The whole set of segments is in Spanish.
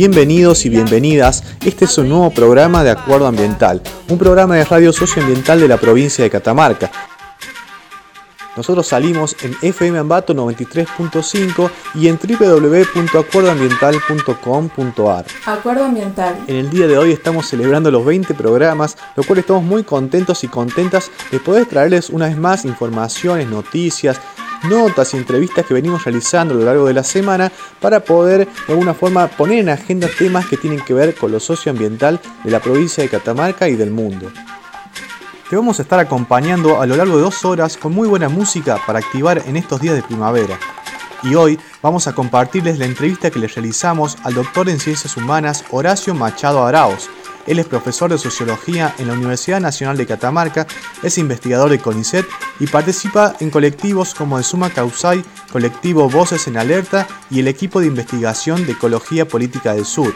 Bienvenidos y bienvenidas, este es un nuevo programa de Acuerdo Ambiental, un programa de radio socioambiental de la provincia de Catamarca. Nosotros salimos en FM Ambato 93.5 y en www.acuerdoambiental.com.ar. Acuerdo Ambiental. En el día de hoy estamos celebrando los 20 programas, lo cual estamos muy contentos y contentas de poder traerles una vez más informaciones, noticias, notas y entrevistas que venimos realizando a lo largo de la semana para poder de alguna forma poner en agenda temas que tienen que ver con lo socioambiental de la provincia de Catamarca y del mundo. Te vamos a estar acompañando a lo largo de dos horas con muy buena música para activar en estos días de primavera. Y hoy vamos a compartirles la entrevista que le realizamos al doctor en Ciencias Humanas Horacio Machado Araos. Él es profesor de Sociología en la Universidad Nacional de Catamarca, es investigador de CONICET y participa en colectivos como el Suma Causai, colectivo Voces en Alerta y el equipo de investigación de Ecología Política del Sur.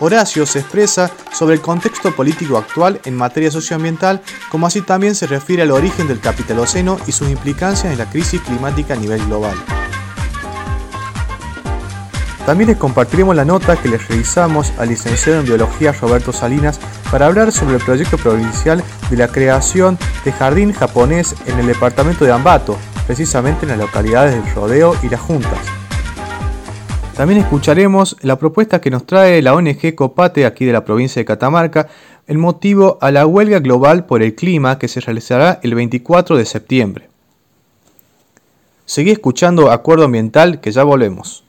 Horacio se expresa sobre el contexto político actual en materia socioambiental, como así también se refiere al origen del capitaloceno y sus implicancias en la crisis climática a nivel global. También les compartiremos la nota que les realizamos al licenciado en Biología Roberto Salinas para hablar sobre el proyecto provincial de la creación de jardín japonés en el departamento de Ambato, precisamente en las localidades del Rodeo y Las Juntas. También escucharemos la propuesta que nos trae la ONG Copate aquí de la provincia de Catamarca en motivo a la huelga global por el clima que se realizará el 24 de septiembre. Seguí escuchando Acuerdo Ambiental que ya volvemos.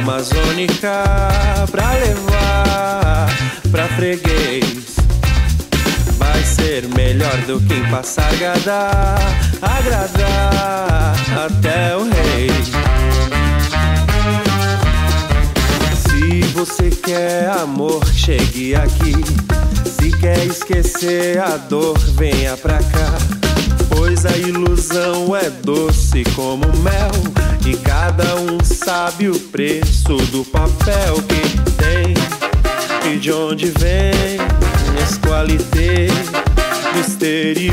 Transamazônica pra levar pra freguês. Vai ser melhor do que em Passargada, agradar até o rei. Se você quer amor, chegue aqui. Se quer esquecer a dor, venha pra cá. Pois a ilusão é doce como mel. E cada um sabe o preço do papel que tem e de onde vem as qualité do exterior.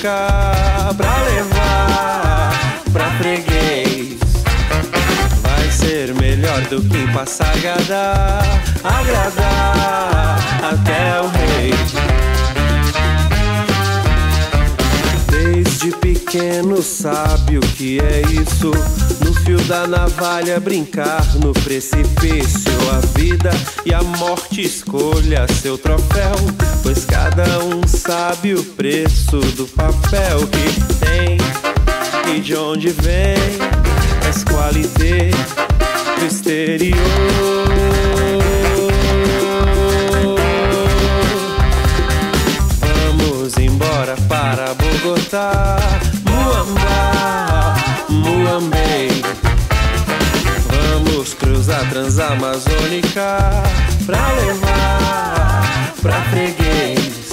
Pra levar pra freguês. Vai ser melhor do que em Passargada, agradar até o rei. Desde pequeno sabe o que é isso. Fio da navalha brincar no precipício. A vida e a morte escolha seu troféu. Pois cada um sabe o preço do papel que tem e de onde vem as qualité do exterior. Vamos embora para Bogotá, transamazônica pra levar pra freguês.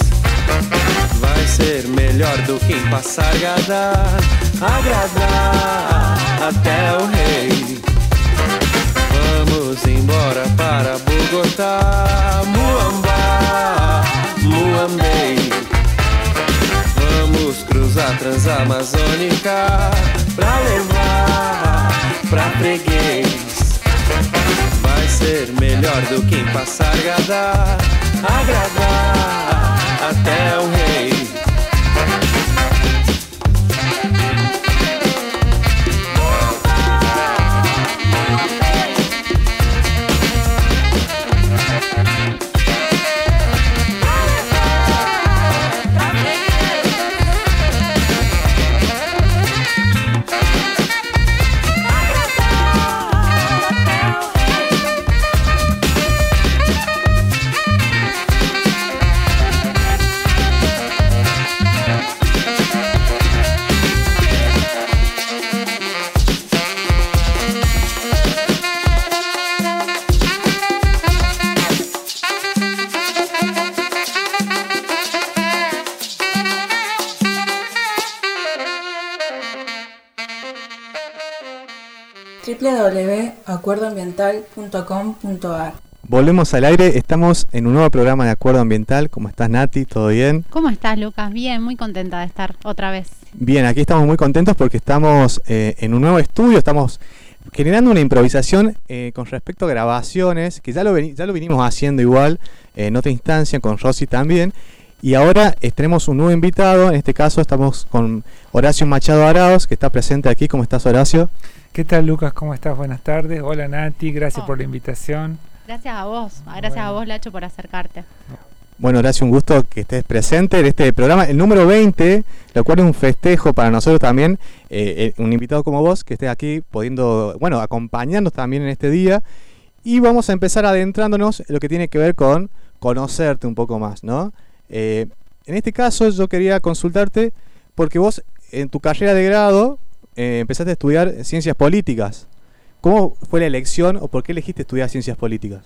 Vai ser melhor do que em Passargada, agradar até o rei. Vamos embora para Bogotá, Muamba, Muambei. Vamos cruzar Transamazônica pra levar pra freguês. Vai ser melhor do que em Passargada, agradar até o rei. www.acuerdoambiental.com.ar Volvemos al aire, estamos en un nuevo programa de Acuerdo Ambiental. ¿Cómo estás, Nati? ¿Todo bien? ¿Cómo estás, Lucas? Bien, muy contenta de estar otra vez. Bien, aquí estamos muy contentos porque estamos eh, en un nuevo estudio, estamos generando una improvisación eh, con respecto a grabaciones, que ya lo, ya lo vinimos haciendo igual eh, en otra instancia, con Rosy también. Y ahora tenemos un nuevo invitado, en este caso estamos con Horacio Machado Araos, que está presente aquí. ¿Cómo estás, Horacio? ¿Qué tal Lucas? ¿Cómo estás? Buenas tardes. Hola Nati, gracias Oh. por la invitación. Gracias a vos, gracias Bueno. a vos, Lacho, por acercarte. Bueno, Horacio, un gusto que estés presente en este programa, el número 20, lo cual es un festejo para nosotros también, eh, eh, un invitado como vos que estés aquí pudiendo, bueno, acompañarnos también en este día. Y vamos a empezar adentrándonos en lo que tiene que ver con conocerte un poco más, ¿no? Eh, en este caso yo quería consultarte porque vos en tu carrera de grado eh, empezaste a estudiar ciencias políticas. ¿Cómo fue la elección o por qué elegiste estudiar ciencias políticas?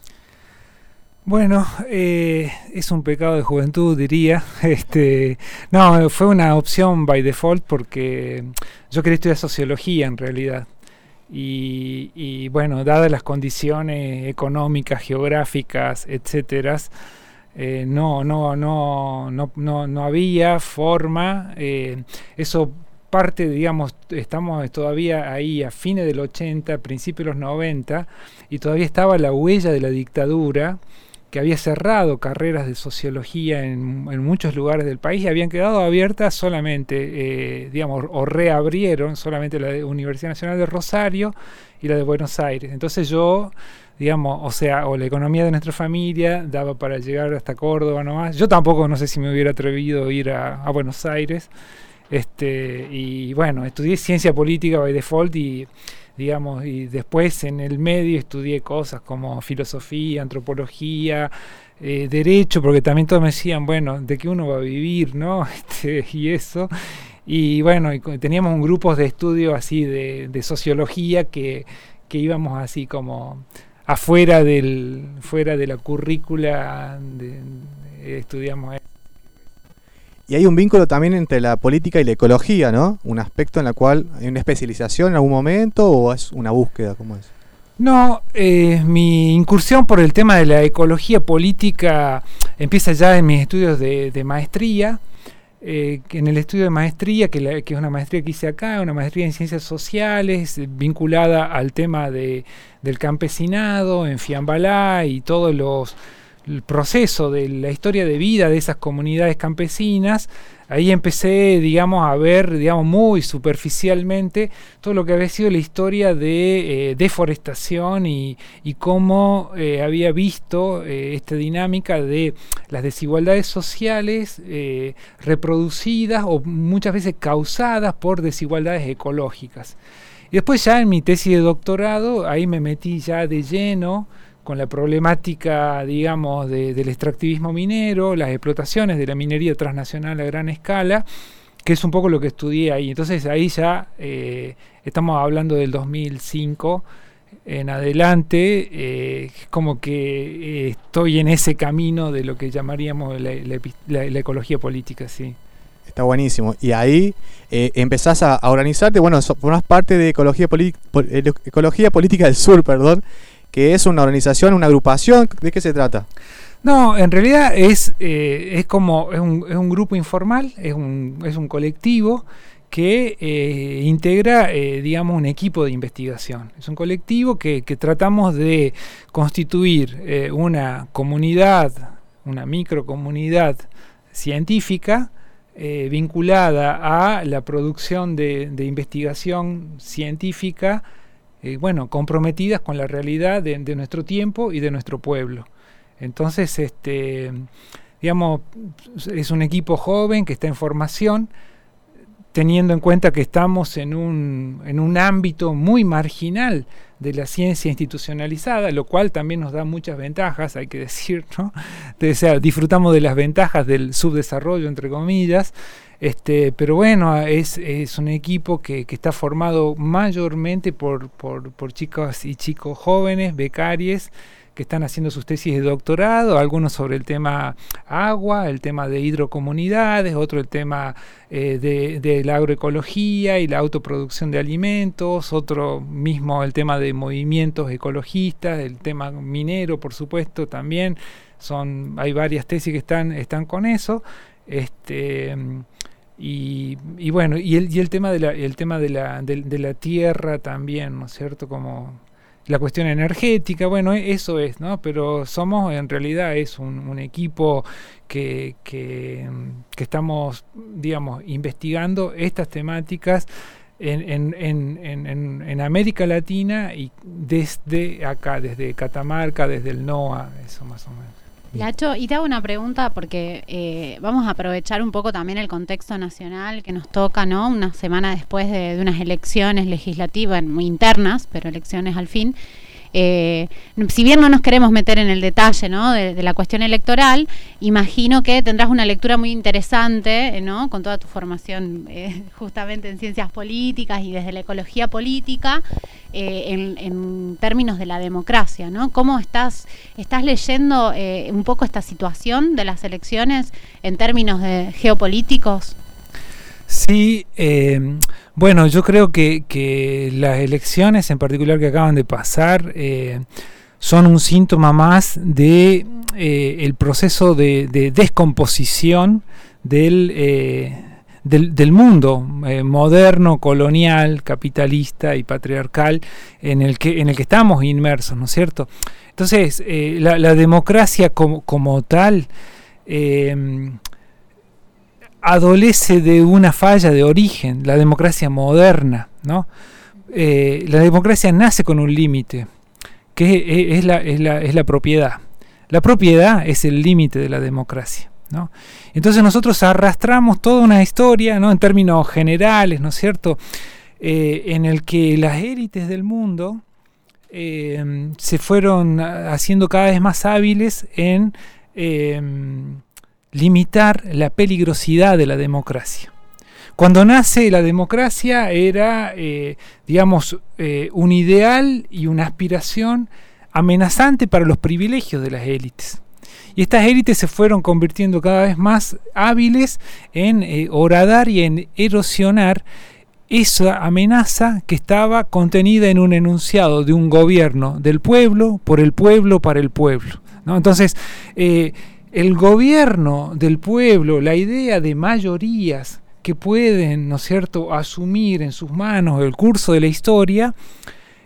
Bueno, eh, es un pecado de juventud, diría. Este, no, fue una opción by default porque yo quería estudiar sociología en realidad. Y, bueno, dadas las condiciones económicas, geográficas, etcétera, eh, no, no, no, no, no, no había forma. eh, eso parte, digamos, estamos todavía ahí a fines del 80, principios de los 90, y todavía estaba la huella de la dictadura que había cerrado carreras de sociología en, muchos lugares del país y habían quedado abiertas solamente, eh, digamos, o reabrieron solamente la Universidad Nacional de Rosario y la de Buenos Aires. Entonces yo, digamos, o sea, o la economía de nuestra familia daba para llegar hasta Córdoba nomás. Yo tampoco no sé si me hubiera atrevido a ir a Buenos Aires. Este, y bueno, estudié ciencia política by default y digamos, y después en el medio estudié cosas como filosofía, antropología, eh, derecho, porque también todos me decían, bueno, de qué uno va a vivir, ¿no? Este, y eso. Y bueno, teníamos un grupo de estudio así de, de sociología que, que íbamos así como afuera del fuera de la currícula de- de- estudiamos Y hay un vínculo también entre la política y la ecología, ¿no? Un aspecto en la cual hay una especialización en algún momento o es una búsqueda, ¿cómo es? No, eh, mi incursión por el tema de la ecología política empieza ya en mis estudios de, maestría. eh, en el estudio de maestría, que, es una maestría que hice acá, una maestría en ciencias sociales, vinculada al tema de, del campesinado en Fiambalá y todos los el proceso de la historia de vida de esas comunidades campesinas, ahí empecé, digamos, a ver, digamos, muy superficialmente todo lo que había sido la historia de eh, deforestación y, y cómo eh, había visto eh, esta dinámica de las desigualdades sociales reproducidas o muchas veces causadas por desigualdades ecológicas. Y después ya en mi tesis de doctorado, ahí me metí ya de lleno con la problemática, digamos, de- del extractivismo minero, las explotaciones de la minería transnacional a gran escala, que es un poco lo que estudié ahí. Entonces ahí ya eh, estamos hablando del 2005, en adelante, eh, como que eh, estoy en ese camino de lo que llamaríamos la, ecología política, sí. Está buenísimo. Y ahí eh, empezás a, organizarte. Bueno, so- formás parte de Ecología, Poli- Pol- eh, Ecología Política del Sur, perdón, que es una organización, una agrupación. ¿De qué se trata? No, en realidad es, eh, es como es un, es un grupo informal, es un, es un colectivo que eh, integra, eh, digamos, un equipo de investigación. Es un colectivo que, tratamos de constituir una comunidad, una microcomunidad científica vinculada a la producción de investigación científica, eh, bueno, comprometidas con la realidad de, nuestro tiempo y de nuestro pueblo. Entonces, este, digamos, es un equipo joven que está en formación, teniendo en cuenta que estamos en un, en un ámbito muy marginal de la ciencia institucionalizada, lo cual también nos da muchas ventajas, hay que decir, ¿no? O disfrutamos de las ventajas del subdesarrollo, entre comillas, este, pero bueno, es, es un equipo que, que está formado mayormente por, por, por chicas y chicos jóvenes, becarios, que están haciendo sus tesis de doctorado, algunos sobre el tema agua, el tema de hidrocomunidades, otro el tema eh, de, de la agroecología y la autoproducción de alimentos, otro mismo el tema de movimientos ecologistas, el tema minero, por supuesto, también. Son, hay varias tesis que están, están con eso. Este, y, y bueno, y el, y el tema de la, el tema de la, de, de la tierra también, ¿no es cierto? Como la cuestión energética, bueno, e- eso es, ¿no? Pero somos, en realidad, es un, equipo que, que, que estamos, digamos, investigando estas temáticas en, en, en, en, en- en América Latina y desde acá, desde Catamarca, desde el NOA, eso más o menos. Lacho, y te hago una pregunta porque eh, vamos a aprovechar un poco también el contexto nacional que nos toca, ¿no? Una semana después de, de unas elecciones legislativas muy internas, pero elecciones al fin. Eh, si bien no nos queremos meter en el detalle de, la cuestión electoral, imagino que tendrás una lectura muy interesante, eh, ¿no? con toda tu formación eh, justamente en ciencias políticas y desde la ecología política, en, en términos de la democracia. ¿no? ¿Cómo estás, estás leyendo un poco esta situación de las elecciones en términos de geopolíticos? Sí, eh, bueno, yo creo que, que las elecciones en particular que acaban de pasar eh, son un síntoma más de eh, el proceso de, de descomposición del, eh, del, del mundo moderno, colonial, capitalista y patriarcal en el que, en el que estamos inmersos, ¿no es cierto? Entonces, la, la democracia como, como tal eh, adolece de una falla de origen, la democracia moderna, ¿no? Eh, la democracia nace con un límite, que es, la, es, la, es la propiedad. La propiedad es el límite de la democracia. ¿no? Entonces nosotros arrastramos toda una historia, ¿no? en términos generales, ¿no es cierto?, eh, en el que las élites del mundo eh, se fueron haciendo cada vez más hábiles en limitar la peligrosidad de la democracia. Cuando nace la democracia era, eh, digamos, eh, un ideal y una aspiración amenazante para los privilegios de las élites. Y estas élites se fueron convirtiendo cada vez más hábiles en eh, horadar y en erosionar esa amenaza que estaba contenida en un enunciado de un gobierno del pueblo, por el pueblo, para el pueblo. Entonces, eh, el gobierno del pueblo, la idea de mayorías que pueden, ¿no es cierto?, asumir en sus manos el curso de la historia,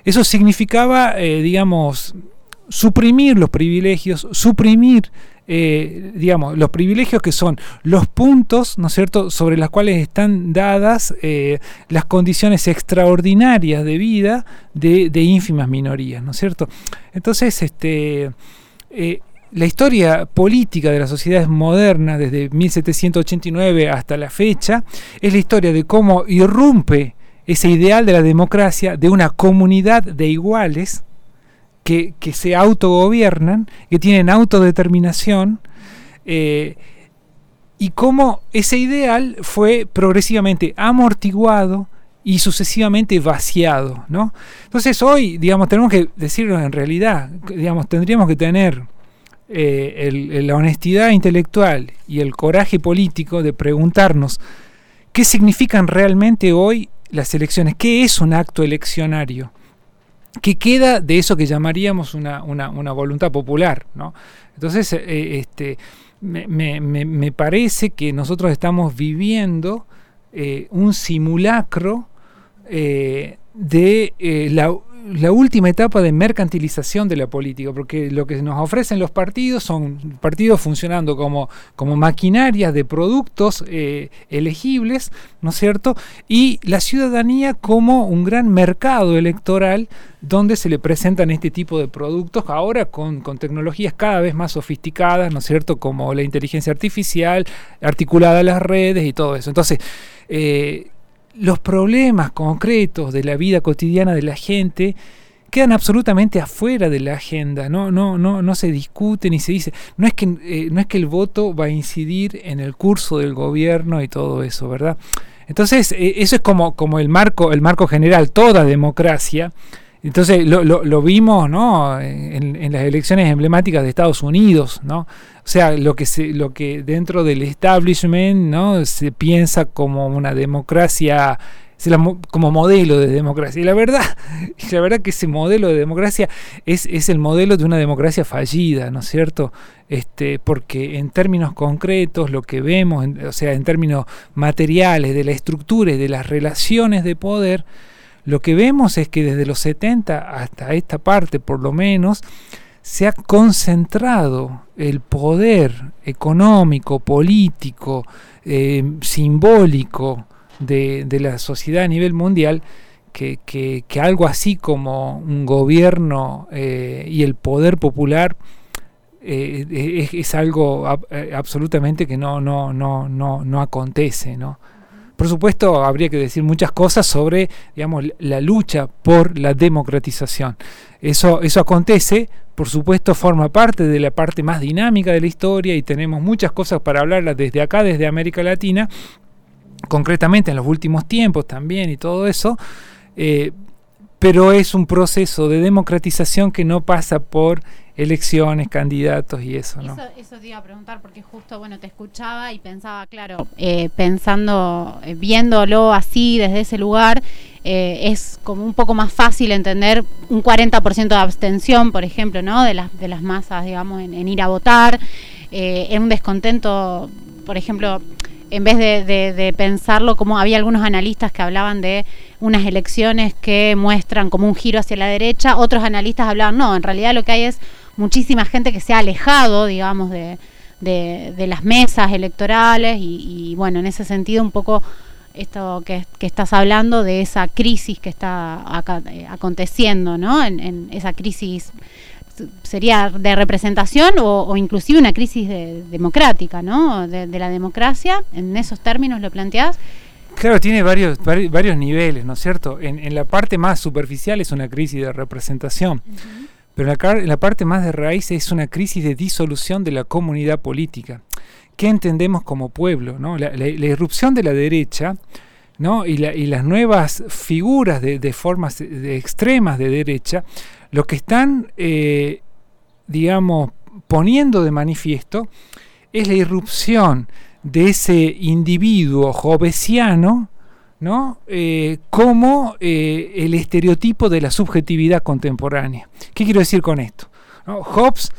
eso significaba, eh, digamos, suprimir los privilegios, suprimir, eh, digamos, los privilegios que son los puntos, ¿no es cierto?, sobre las cuales están dadas eh, las condiciones extraordinarias de vida de, ínfimas minorías, ¿no es cierto? Entonces, este, la historia política de las sociedades modernas, desde 1789 hasta la fecha, es la historia de cómo irrumpe ese ideal de la democracia de una comunidad de iguales que, se autogobiernan, que tienen autodeterminación, eh, y cómo ese ideal fue progresivamente amortiguado y sucesivamente vaciado, ¿no? Entonces hoy, digamos, tenemos que decirlo en realidad, digamos, tendríamos que tener eh, la honestidad intelectual y el coraje político de preguntarnos qué significan realmente hoy las elecciones, qué es un acto eleccionario, qué queda de eso que llamaríamos una, una- voluntad popular, ¿no? Entonces, eh, este, me, me- parece que nosotros estamos viviendo eh, un simulacro de la, la última etapa de mercantilización de la política, porque lo que nos ofrecen los partidos son partidos funcionando como, como maquinarias de productos eh, elegibles, ¿no es cierto? Y la ciudadanía como un gran mercado electoral donde se le presentan este tipo de productos, ahora con, con tecnologías cada vez más sofisticadas, ¿no es cierto? Como la inteligencia artificial, articulada a las redes y todo eso. Entonces, eh, los problemas concretos de la vida cotidiana de la gente quedan absolutamente afuera de la agenda, no, no, no, no se discute ni se dice, no es que eh, no es que el voto va a incidir en el curso del gobierno y todo eso, ¿verdad? Entonces, eh, eso es como, como el marco, el marco general, toda democracia. Entonces lo, lo- vimos ¿no? en, las elecciones emblemáticas de Estados Unidos, ¿no? O sea, lo que se, lo que dentro del establishment se piensa como una democracia, como modelo de democracia. Y la verdad, la verdad que ese modelo de democracia es, es el modelo de una democracia fallida, ¿no es cierto? Este, porque en términos concretos, lo que vemos, en- o sea, en términos materiales, de la estructura y de las relaciones de poder, lo que vemos es que desde los 70 hasta esta parte, por lo menos, se ha concentrado el poder económico, político, eh, simbólico de, la sociedad a nivel mundial, que, algo así como un gobierno eh, y el poder popular eh, es, algo ab- absolutamente que no, no, no, no, no acontece, ¿no? Por supuesto, habría que decir muchas cosas sobre, digamos, la lucha por la democratización. Eso, eso acontece, por supuesto, forma parte de la parte más dinámica de la historia y tenemos muchas cosas para hablarlas desde acá, desde América Latina, concretamente en los últimos tiempos también y todo eso. eh, pero es un proceso de democratización que no pasa por elecciones, candidatos y eso, ¿no? Eso, eso te iba a preguntar porque justo, bueno, te escuchaba y pensaba, claro, eh, pensando, eh, viéndolo así desde ese lugar, eh, es como un poco más fácil entender un 40% de abstención, por ejemplo, ¿no? De las, de las masas, digamos, en, en ir a votar, eh, en un descontento, por ejemplo, en vez de, pensarlo como había algunos analistas que hablaban de unas elecciones que muestran como un giro hacia la derecha, otros analistas hablaban, no, en realidad lo que hay es muchísima gente que se ha alejado, digamos, de, las mesas electorales y, bueno, en ese sentido un poco esto que, estás hablando de esa crisis que está eh, aconteciendo, ¿no? En, en esa crisis sería de representación o, o inclusive una crisis de- democrática, ¿no? De, de la democracia, en esos términos lo planteás. Claro, tiene varios, vari- varios niveles, ¿no es cierto? En, en la parte más superficial es una crisis de representación, pero en la, car- en la parte más de raíz es una crisis de disolución de la comunidad política. ¿Qué entendemos como pueblo? ¿no? La, la- la irrupción de la derecha ¿no? y, la- y las nuevas figuras de, de formas de extremas de derecha, lo que están, eh, digamos, poniendo de manifiesto es la irrupción de ese individuo jovesiano, ¿no? Eh, como eh, el estereotipo de la subjetividad contemporánea. ¿Qué quiero decir con esto? ¿No? Hobbes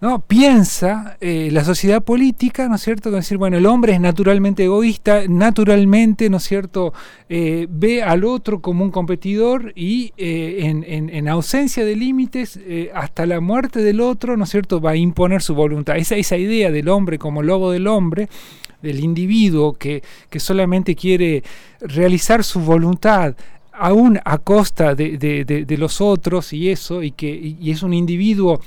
¿no? piensa eh, la sociedad política, ¿no es cierto? Decir, bueno, el hombre es naturalmente egoísta, naturalmente, ¿no es cierto?, eh, ve al otro como un competidor y eh, en, en- en ausencia de límites, hasta la muerte del otro, ¿no es cierto?, va a imponer su voluntad. Esa, esa idea del hombre como lobo del hombre, del individuo que, que solamente quiere realizar su voluntad aún a costa de, de- de- los otros y eso, y que y es un individuo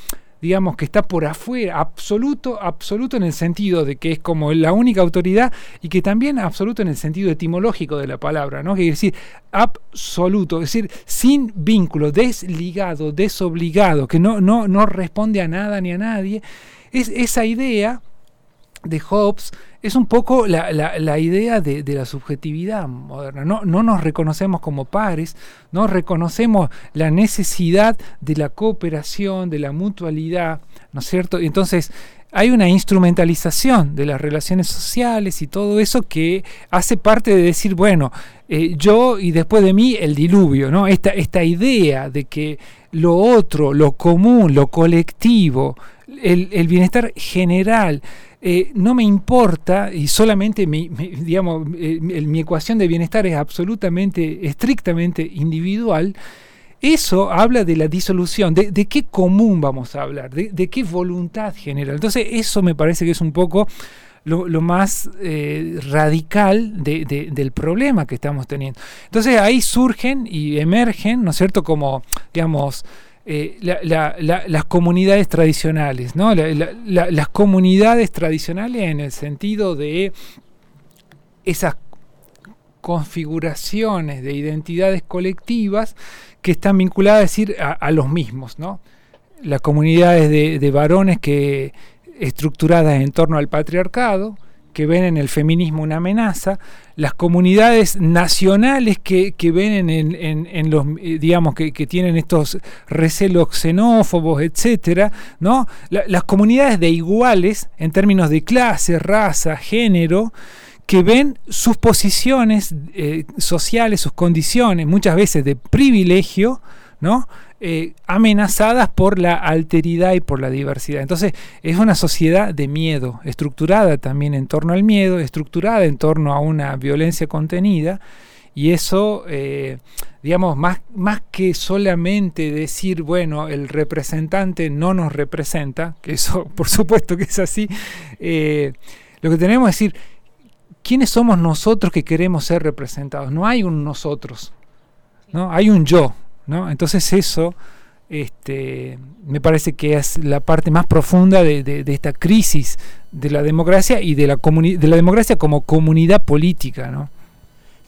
digamos que está por afuera, absoluto, absoluto en el sentido de que es como la única autoridad y que también absoluto en el sentido etimológico de la palabra, ¿no? Quiere decir absoluto, es decir, sin vínculo, desligado, desobligado, que no, no, no responde a nada ni a nadie. Es esa idea de Hobbes es un poco la, la- idea de, de la subjetividad moderna. No, no nos reconocemos como pares, no reconocemos la necesidad de la cooperación, de la mutualidad, ¿no es cierto? Y Entonces, hay una instrumentalización de las relaciones sociales y todo eso que hace parte de decir, bueno, eh, yo y después de mí el diluvio, ¿no? Esta, esta idea de que lo otro, lo común, lo colectivo, el, el bienestar general, eh, no me importa y solamente mi, mi- digamos, eh, mi- ecuación de bienestar es absolutamente, estrictamente individual, eso habla de la disolución, de, de qué común vamos a hablar, de, de qué voluntad general. Entonces eso me parece que es un poco lo, más eh, radical de- del problema que estamos teniendo. Entonces ahí surgen y emergen, ¿no es cierto?, como, digamos, eh, la- la- la- las comunidades tradicionales, ¿no? La- la- la- las comunidades tradicionales en el sentido de esas configuraciones de identidades colectivas que están vinculadas a decir a, a los mismos, ¿no? Las comunidades de, de varones que estructuradas en torno al patriarcado, que ven en el feminismo una amenaza, las comunidades nacionales que, que ven en, en- los, eh, digamos, que, que tienen estos recelos xenófobos, etcétera, ¿no? La- las comunidades de iguales en términos de clase, raza, género, que ven sus posiciones eh, sociales, sus condiciones, muchas veces de privilegio, ¿no? Eh, amenazadas por la alteridad y por la diversidad. Entonces, es una sociedad de miedo, estructurada también en torno al miedo, estructurada en torno a una violencia contenida, y eso, eh, digamos, más, más que solamente decir, bueno, el representante no nos representa, que eso por supuesto que es así, eh, lo que tenemos es decir, ¿quiénes somos nosotros que queremos ser representados? No hay un nosotros, ¿no? Hay un yo, ¿no? Entonces eso este, me parece que es la parte más profunda de, de- de esta crisis de la democracia y de la, comuni- de la democracia como comunidad política, ¿no?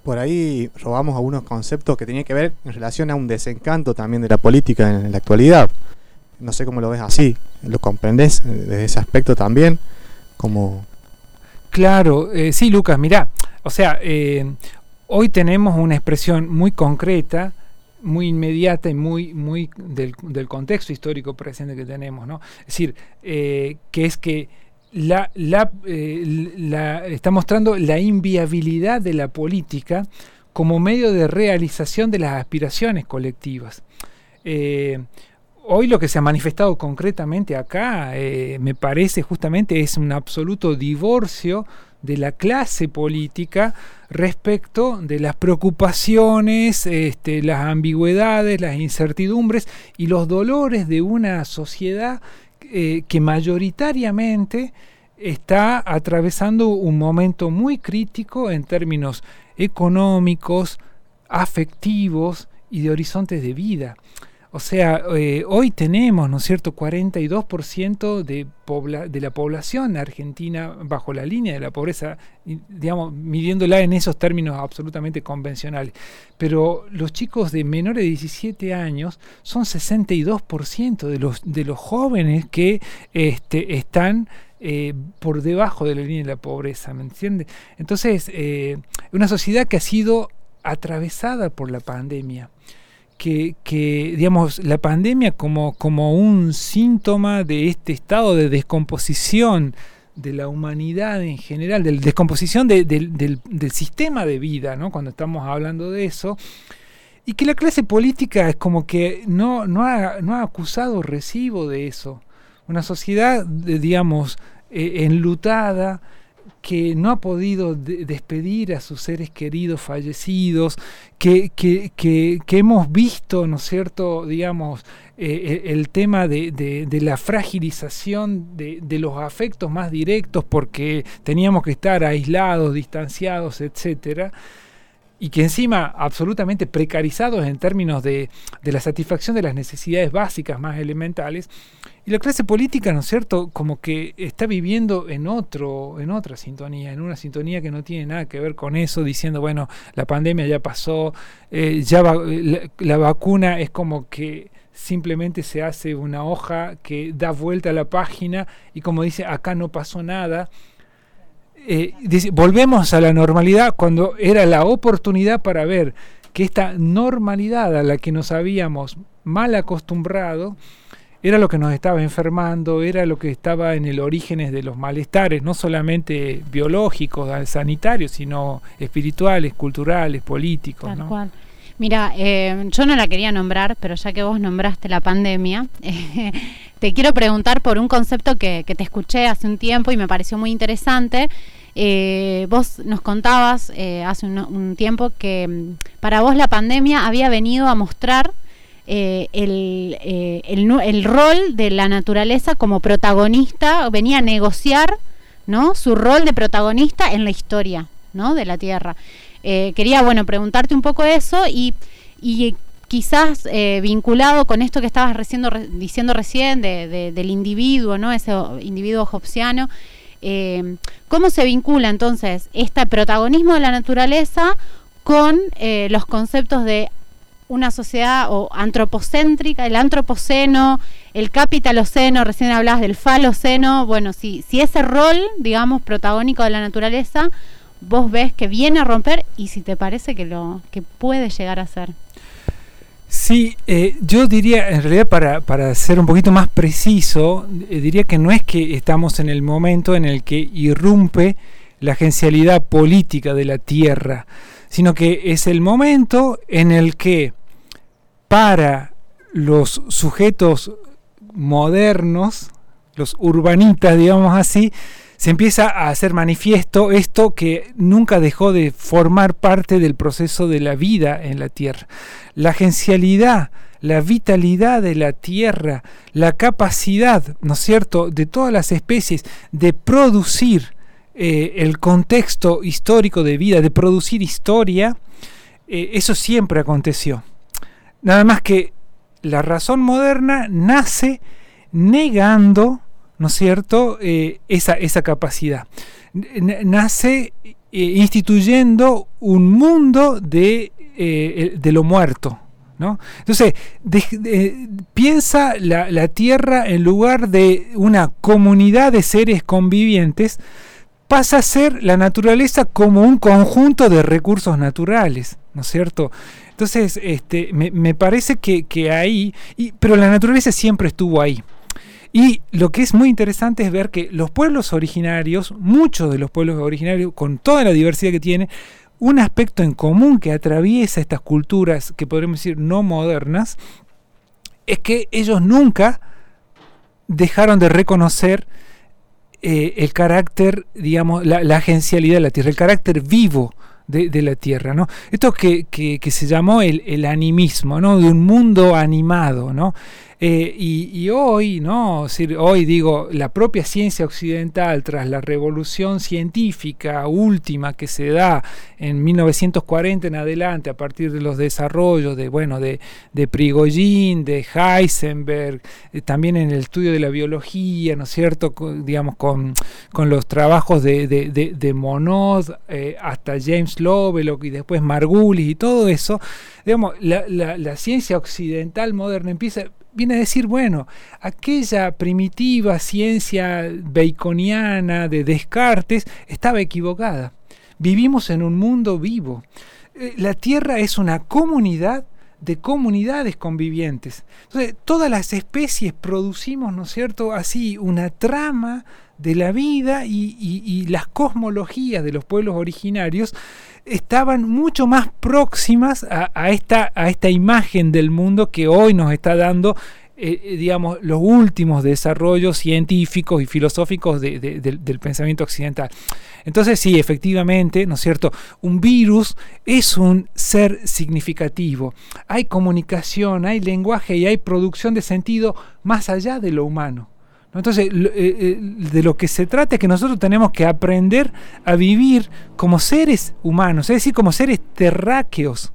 Por ahí robamos algunos conceptos que tenían que ver en relación a un desencanto también de la política en la actualidad. No sé cómo lo ves así. ¿Lo comprendés eh, desde ese aspecto también? Como Claro, eh, sí, Lucas, mirá, o sea, eh, hoy tenemos una expresión muy concreta, muy inmediata y muy, muy del, del contexto histórico presente que tenemos, ¿no? Es decir, eh, que es que la, la, eh, la- está mostrando la inviabilidad de la política como medio de realización de las aspiraciones colectivas. Eh, hoy lo que se ha manifestado concretamente acá, me parece justamente, es un absoluto divorcio de la clase política respecto de las preocupaciones, este, las ambigüedades, las incertidumbres y los dolores de una sociedad eh, que mayoritariamente está atravesando un momento muy crítico en términos económicos, afectivos y de horizontes de vida. O sea, eh, hoy tenemos, ¿no es cierto?, 42% de, la población argentina bajo la línea de la pobreza, digamos, midiéndola en esos términos absolutamente convencionales. Pero los chicos de menores de 17 años son 62% de los, de los jóvenes que este, están eh, por debajo de la línea de la pobreza, ¿me entiende? Entonces, eh, una sociedad que ha sido atravesada por la pandemia que, digamos, la pandemia como, como un síntoma de este estado de descomposición de la humanidad en general, de descomposición de- del, del- sistema de vida, ¿no? cuando estamos hablando de eso, y que la clase política es como que no, no, ha, no ha acusado recibo de eso. Una sociedad, digamos, eh, enlutada, que no ha podido de- despedir a sus seres queridos fallecidos, que, que, que, que hemos visto, ¿no cierto?, digamos, eh, el, el tema de, de- de la fragilización de, de los afectos más directos porque teníamos que estar aislados, distanciados, etcétera y que encima absolutamente precarizados en términos de, de la satisfacción de las necesidades básicas más elementales, y la clase política, ¿no es cierto?, como que está viviendo en otro, en otra sintonía, en una sintonía que no tiene nada que ver con eso, diciendo, bueno, la pandemia ya pasó, eh, ya la, la vacuna es como que simplemente se hace una hoja que da vuelta a la página y como dice, acá no pasó nada, eh, dice, volvemos a la normalidad cuando era la oportunidad para ver que esta normalidad a la que nos habíamos mal acostumbrado era lo que nos estaba enfermando, era lo que estaba en el orígenes de los malestares, no solamente biológicos, sanitarios, sino espirituales, culturales, políticos. Tal ¿no? cual. Mira, eh, yo no la quería nombrar, pero ya que vos nombraste la pandemia, te quiero preguntar por un concepto que, que te escuché hace un tiempo y me pareció muy interesante. Eh, vos nos contabas eh, hace un, tiempo que mm, para vos la pandemia había venido a mostrar eh, el, eh, el el rol de la naturaleza como protagonista, venía a negociar ¿no? su rol de protagonista en la historia ¿no? de la Tierra. Eh, quería, bueno, preguntarte un poco eso y, y quizás eh, vinculado con esto que estabas diciendo recién de- de- del individuo, ¿no? Ese individuo hobbesiano. eh, ¿Cómo se vincula entonces este protagonismo de la naturaleza con eh, los conceptos de una sociedad o antropocéntrica, el antropoceno, el capitaloceno, recién hablabas del faloceno, bueno, si, si ese rol, digamos, protagónico de la naturaleza, vos ves que viene a romper y si te parece que lo que puede llegar a ser. Sí, eh, yo diría, en realidad para, para ser un poquito más preciso, eh, diría que no es que estamos en el momento en el que irrumpe la agencialidad política de la Tierra, sino que es el momento en el que para los sujetos modernos, los urbanitas, digamos así, se empieza a hacer manifiesto esto que nunca dejó de formar parte del proceso de la vida en la Tierra. La agencialidad, la vitalidad de la Tierra, la capacidad, ¿no es cierto?, de todas las especies de producir eh, el contexto histórico de vida, de producir historia, eh, eso siempre aconteció. Nada más que la razón moderna nace negando, ¿no es cierto?, eh, esa, esa capacidad. Nace eh, instituyendo un mundo de, eh, de lo muerto. ¿no? Entonces, piensa la, la Tierra en lugar de una comunidad de seres convivientes, pasa a ser la naturaleza como un conjunto de recursos naturales, ¿no es cierto? Entonces, este, me, me parece que, que ahí, pero la naturaleza siempre estuvo ahí. Y lo que es muy interesante es ver que los pueblos originarios, muchos de los pueblos originarios, con toda la diversidad que tiene, un aspecto en común que atraviesa estas culturas que podríamos decir no modernas, es que ellos nunca dejaron de reconocer eh, el carácter, digamos, la, agencialidad de la Tierra, el carácter vivo de, la Tierra, ¿no? Esto que, que- que se llamó el, el animismo, ¿no? De un mundo animado, ¿no? Eh, y, hoy, ¿no? Hoy digo, la propia ciencia occidental, tras la revolución científica última que se da en 1940 en adelante, a partir de los desarrollos de, bueno, de, de Prigogine, de Heisenberg, eh, también en el estudio de la biología, ¿no es cierto? Co- digamos, con, con los trabajos de, de, de- Monod eh, hasta James Lovelock y después Margulis y todo eso, digamos, la- la ciencia occidental moderna empieza, viene a decir, bueno, aquella primitiva ciencia baconiana de Descartes estaba equivocada. Vivimos en un mundo vivo. Eh, La Tierra es una comunidad de comunidades convivientes. Entonces, todas las especies producimos, ¿no es cierto?, así una trama de la vida y, y- y las cosmologías de los pueblos originarios estaban mucho más próximas a, esta, imagen del mundo que hoy nos está dando, eh, eh, digamos, los últimos desarrollos científicos y filosóficos de- de- del- del pensamiento occidental. Entonces sí, efectivamente, ¿no es cierto? Un virus es un ser significativo. Hay comunicación, hay lenguaje y hay producción de sentido más allá de lo humano. Entonces, eh, eh, de lo que se trata es que nosotros tenemos que aprender a vivir como seres humanos, es decir, como seres terráqueos,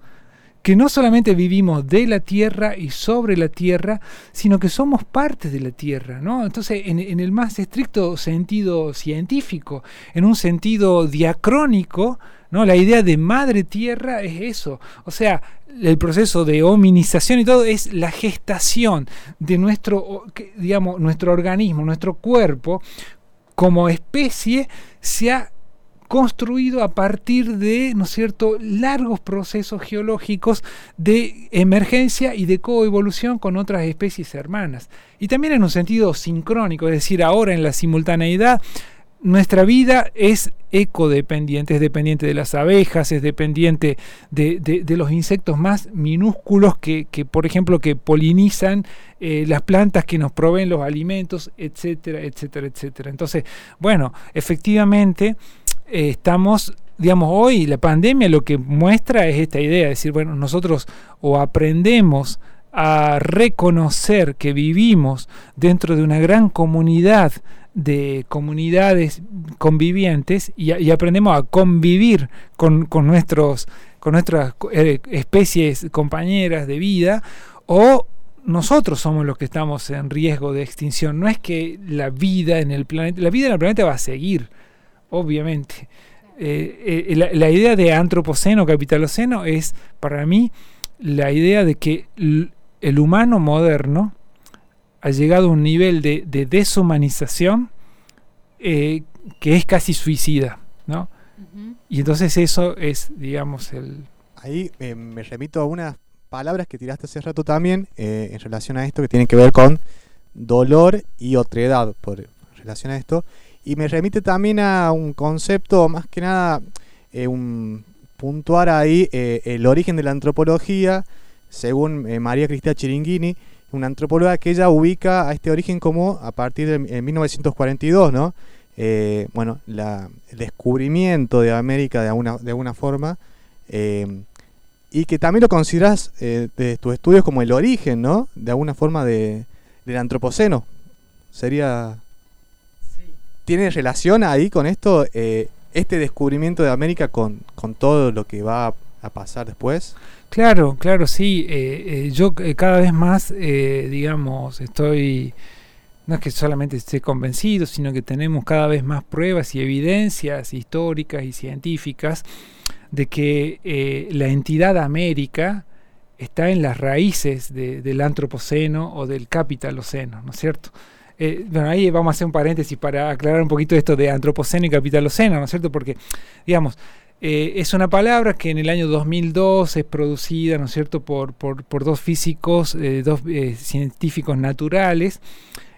que no solamente vivimos de la tierra y sobre la tierra, sino que somos parte de la tierra, ¿no? Entonces, en, en el más estricto sentido científico, en un sentido diacrónico, ¿no? La idea de madre tierra es eso. O sea, el proceso de hominización y todo es la gestación de nuestro, digamos, nuestro organismo, nuestro cuerpo, como especie, se ha construido a partir de, ¿no es cierto?, largos procesos geológicos de emergencia y de coevolución con otras especies hermanas. Y también en un sentido sincrónico, es decir, ahora en la simultaneidad nuestra vida es ecodependiente, es dependiente de las abejas, es dependiente de, los insectos más minúsculos que, por ejemplo, que polinizan eh, las plantas que nos proveen los alimentos, etcétera, etcétera, etcétera. Entonces, bueno, efectivamente eh, estamos, digamos, hoy la pandemia lo que muestra es esta idea, es decir, bueno, nosotros o aprendemos a reconocer que vivimos dentro de una gran comunidad de comunidades convivientes y, aprendemos a convivir con, nuestros, con nuestras eh, especies compañeras de vida o nosotros somos los que estamos en riesgo de extinción. No es que la vida en el planeta, la vida en el planeta va a seguir, obviamente. Eh, eh, la, la, idea de antropoceno, capitaloceno es para mí la idea de que el humano moderno ha llegado a un nivel de, deshumanización eh, que es casi suicida, ¿no? Y entonces eso es, digamos, el... Ahí eh, me remito a unas palabras que tiraste hace rato también eh, en relación a esto que tiene que ver con dolor y otredad por relación a esto. Y me remite también a un concepto, más que nada, un puntuar ahí el origen de la antropología, según María Cristina Chiringuini, una antropóloga que ella ubica a este origen como a partir de 1942, ¿no? Eh, bueno, el descubrimiento de América de alguna, de alguna forma, eh, y que también lo consideras eh, de tus estudios como el origen, ¿no? De alguna forma de, del antropoceno. Sería... ¿Tiene relación ahí con esto, este descubrimiento de América con, con todo lo que va a pasar después? Claro, claro, sí. Eh, eh, yo eh, cada vez más, digamos, estoy, no es que solamente esté convencido, sino que tenemos cada vez más pruebas y evidencias históricas y científicas de que la entidad América está en las raíces del antropoceno o del capitaloceno, ¿no es cierto? bueno, ahí vamos a hacer un paréntesis para aclarar un poquito esto de antropoceno y capitaloceno, ¿no es cierto? Porque, digamos, eh, es una palabra que en el año 2002 es producida, ¿no es cierto?, por, por, dos físicos, eh, dos eh, científicos naturales,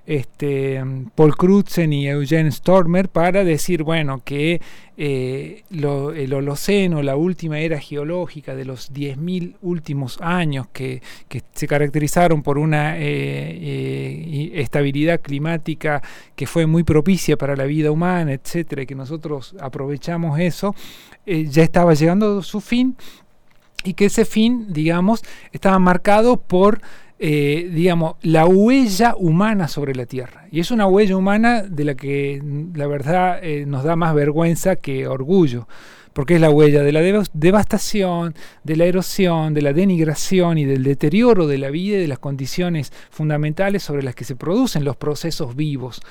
este, Paul Crutzen y Eugene Stormer, para decir, bueno, que el Holoceno, la última era geológica de los 10.000 últimos años que, que, se caracterizaron por una estabilidad climática que fue muy propicia para la vida humana, etcétera, y que nosotros aprovechamos eso, eh, ya estaba llegando a su fin y que ese fin, digamos, estaba marcado por, eh, digamos, la huella humana sobre la Tierra. Y es una huella humana de la que la verdad eh, nos da más vergüenza que orgullo, porque es la huella de la devastación, de la erosión, de la denigración y del deterioro de la vida y de las condiciones fundamentales sobre las que se producen los procesos vivos.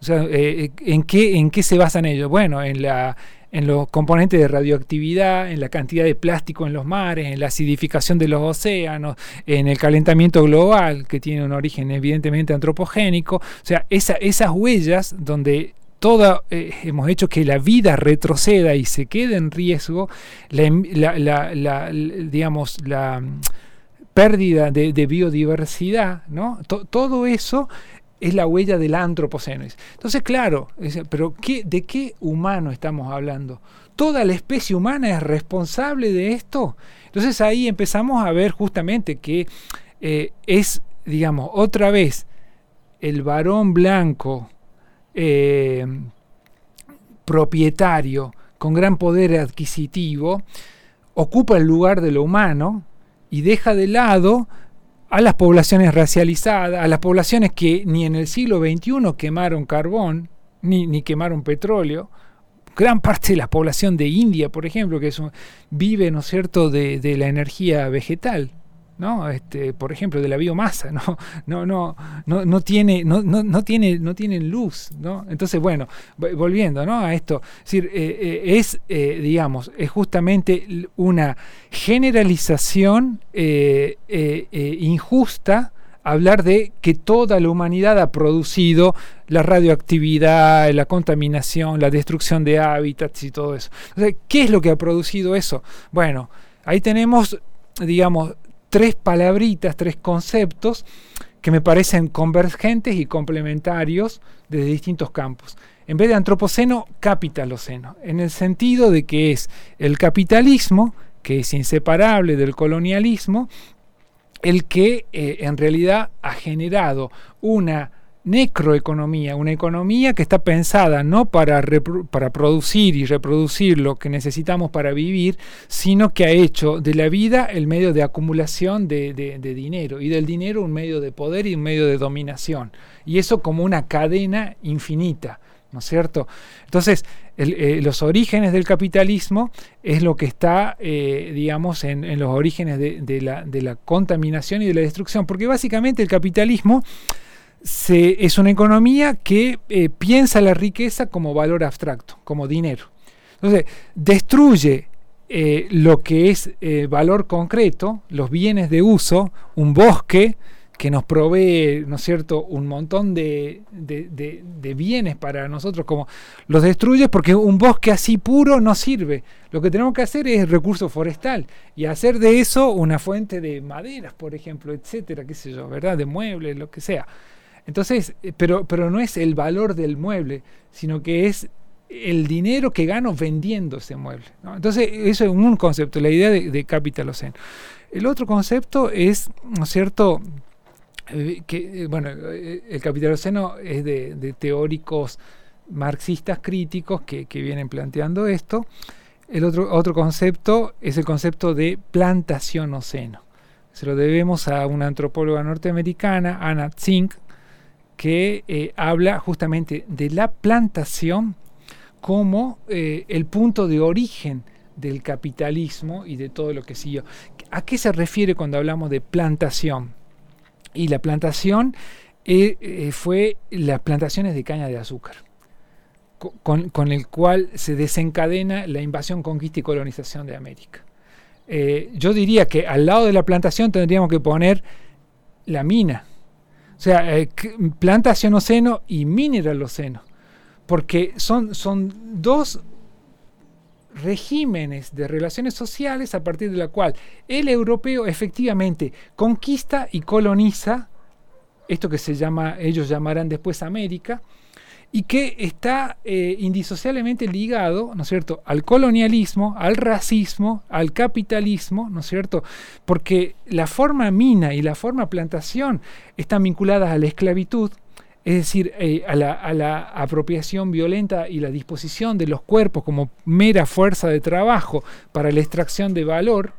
O sea, ¿en, qué, ¿en qué se basan ellos? Bueno, en la en los componentes de radioactividad, en la cantidad de plástico en los mares, en la acidificación de los océanos, en el calentamiento global, que tiene un origen evidentemente antropogénico. O sea, esas huellas donde todo eh, hemos hecho que la vida retroceda y se quede en riesgo, la, la mm, pérdida de, biodiversidad, ¿no? todo eso es la huella del antropoceno. Entonces, claro, pero ¿qué, ¿de qué humano estamos hablando? ¿Toda la especie humana es responsable de esto? Entonces ahí empezamos a ver justamente que eh, es, digamos, otra vez el varón blanco eh, propietario con gran poder adquisitivo ocupa el lugar de lo humano y deja de lado a las poblaciones racializadas, a las poblaciones que ni en el siglo XXI quemaron carbón, ni, ni quemaron petróleo, gran parte de la población de India, por ejemplo, que vive, ¿no es cierto?, de, de la energía vegetal. ¿No? Este, por ejemplo, de la biomasa, ¿no? No, no, no, no tiene, no, no, no tiene, no tienen luz, ¿no? Entonces, bueno, volviendo, ¿no? A esto, es decir, eh, eh, es, eh, digamos, es justamente una generalización injusta hablar de que toda la humanidad ha producido la radioactividad, la contaminación, la destrucción de hábitats y todo eso. ¿qué es lo que ha producido eso? Bueno, ahí tenemos, digamos, tres palabritas, tres conceptos que me parecen convergentes y complementarios desde distintos campos. En vez de antropoceno, capitaloceno, en el sentido de que es el capitalismo, que es inseparable del colonialismo, el que eh, en realidad ha generado una necroeconomía, una economía que está pensada no para, para producir y reproducir lo que necesitamos para vivir, sino que ha hecho de la vida el medio de acumulación de, dinero y del dinero un medio de poder y un medio de dominación. Y eso como una cadena infinita. ¿no es cierto? Entonces, eh, los orígenes del capitalismo es lo que está, eh, digamos, en, los orígenes de, la, de, la, contaminación y de la destrucción, porque básicamente el capitalismo es una economía que eh, piensa la riqueza como valor abstracto, como dinero. Entonces, destruye eh, lo que es eh, valor concreto, los bienes de uso, un bosque que nos provee, ¿no es cierto?, un montón de, de, bienes para nosotros, como los destruye porque un bosque así puro no sirve. Lo que tenemos que hacer es recurso forestal y hacer de eso una fuente de maderas, por ejemplo, etcétera, qué sé yo, ¿verdad?, de muebles, lo que sea. Entonces, eh, pero, no es el valor del mueble, sino que es el dinero que gano vendiendo ese mueble. Entonces, eso es un concepto, la idea de, de capitaloceno. El otro concepto es, ¿no es cierto?, eh, que, eh, bueno, el capitaloceno es de, teóricos marxistas críticos que, que, vienen planteando esto. El otro, otro concepto es el concepto de plantación oceno. Se lo debemos a una antropóloga norteamericana, Anna Zink, que eh, habla justamente de la plantación como eh, el punto de origen del capitalismo y de todo lo que siguió. ¿A qué se refiere cuando hablamos de plantación? Y la plantación eh, fue las plantaciones de caña de azúcar, con, el cual se desencadena la invasión, conquista y colonización de América. yo diría que al lado de la plantación tendríamos que poner la mina, sea, eh, plantación y mineraloceno. Porque son, son dos regímenes de relaciones sociales a partir de la cual el europeo efectivamente conquista y coloniza esto que se llama, ellos llamarán después América, y que está eh, indisociablemente ligado, ¿no es cierto?, al colonialismo, al racismo, al capitalismo, ¿no es cierto?, porque la forma mina y la forma plantación están vinculadas a la esclavitud, es decir, eh, a, la, apropiación violenta y la disposición de los cuerpos como mera fuerza de trabajo para la extracción de valor,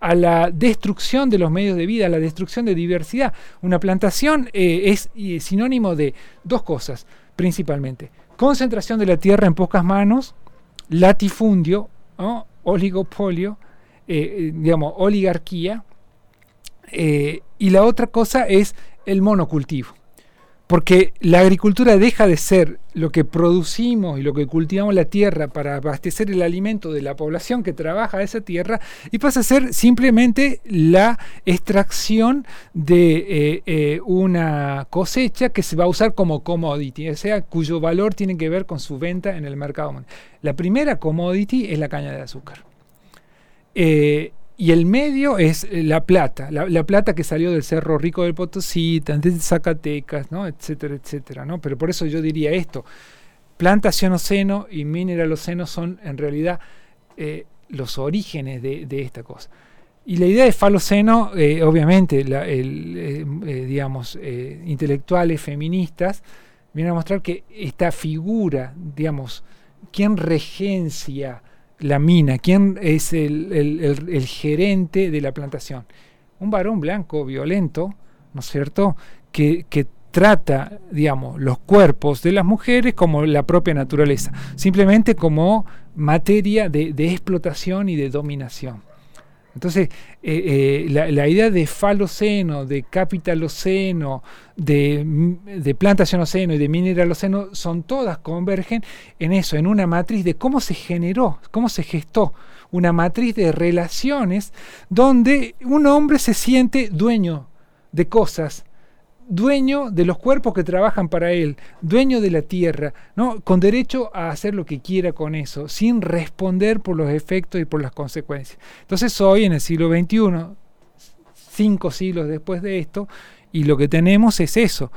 a la destrucción de los medios de vida, a la destrucción de diversidad. Una plantación eh, es sinónimo de dos cosas principalmente. Concentración de la tierra en pocas manos, latifundio, oligopolio, eh, eh, digamos, oligarquía. Eh, y la otra cosa es el monocultivo porque la agricultura deja de ser lo que producimos y lo que cultivamos la tierra para abastecer el alimento de la población que trabaja esa tierra y pasa a ser simplemente la extracción de eh, eh, una cosecha que se va a usar como commodity, o sea, cuyo valor tiene que ver con su venta en el mercado. La primera commodity es la caña de azúcar. Eh, y el medio es eh, la plata, la, plata que salió del Cerro Rico del Potosí, de Zacatecas, ¿no? etcétera, etcétera. ¿no? Pero por eso yo diría esto, plantación oceno y mineraloceno son en realidad eh, los orígenes de, esta cosa. Y la idea de faloceno, eh, obviamente, digamos, intelectuales feministas, vienen a mostrar que esta figura, digamos, ¿quién regencia la mina, quién es el, gerente de la plantación. Un varón blanco, violento, ¿no es cierto?, que, trata, digamos, los cuerpos de las mujeres como la propia naturaleza, simplemente como materia de explotación y de dominación. Entonces, eh, eh, la, idea de faloceno, de capitaloceno, de, de plantacionoceno y de mineraloceno, son todas, convergen en eso, en una matriz de cómo se generó, cómo se gestó, una matriz de relaciones donde un hombre se siente dueño de cosas dueño de los cuerpos que trabajan para él, dueño de la tierra, ¿no? con derecho a hacer lo que quiera con eso, sin responder por los efectos y por las consecuencias. Entonces hoy, en el siglo XXI, cinco siglos después de esto, y lo que tenemos es eso.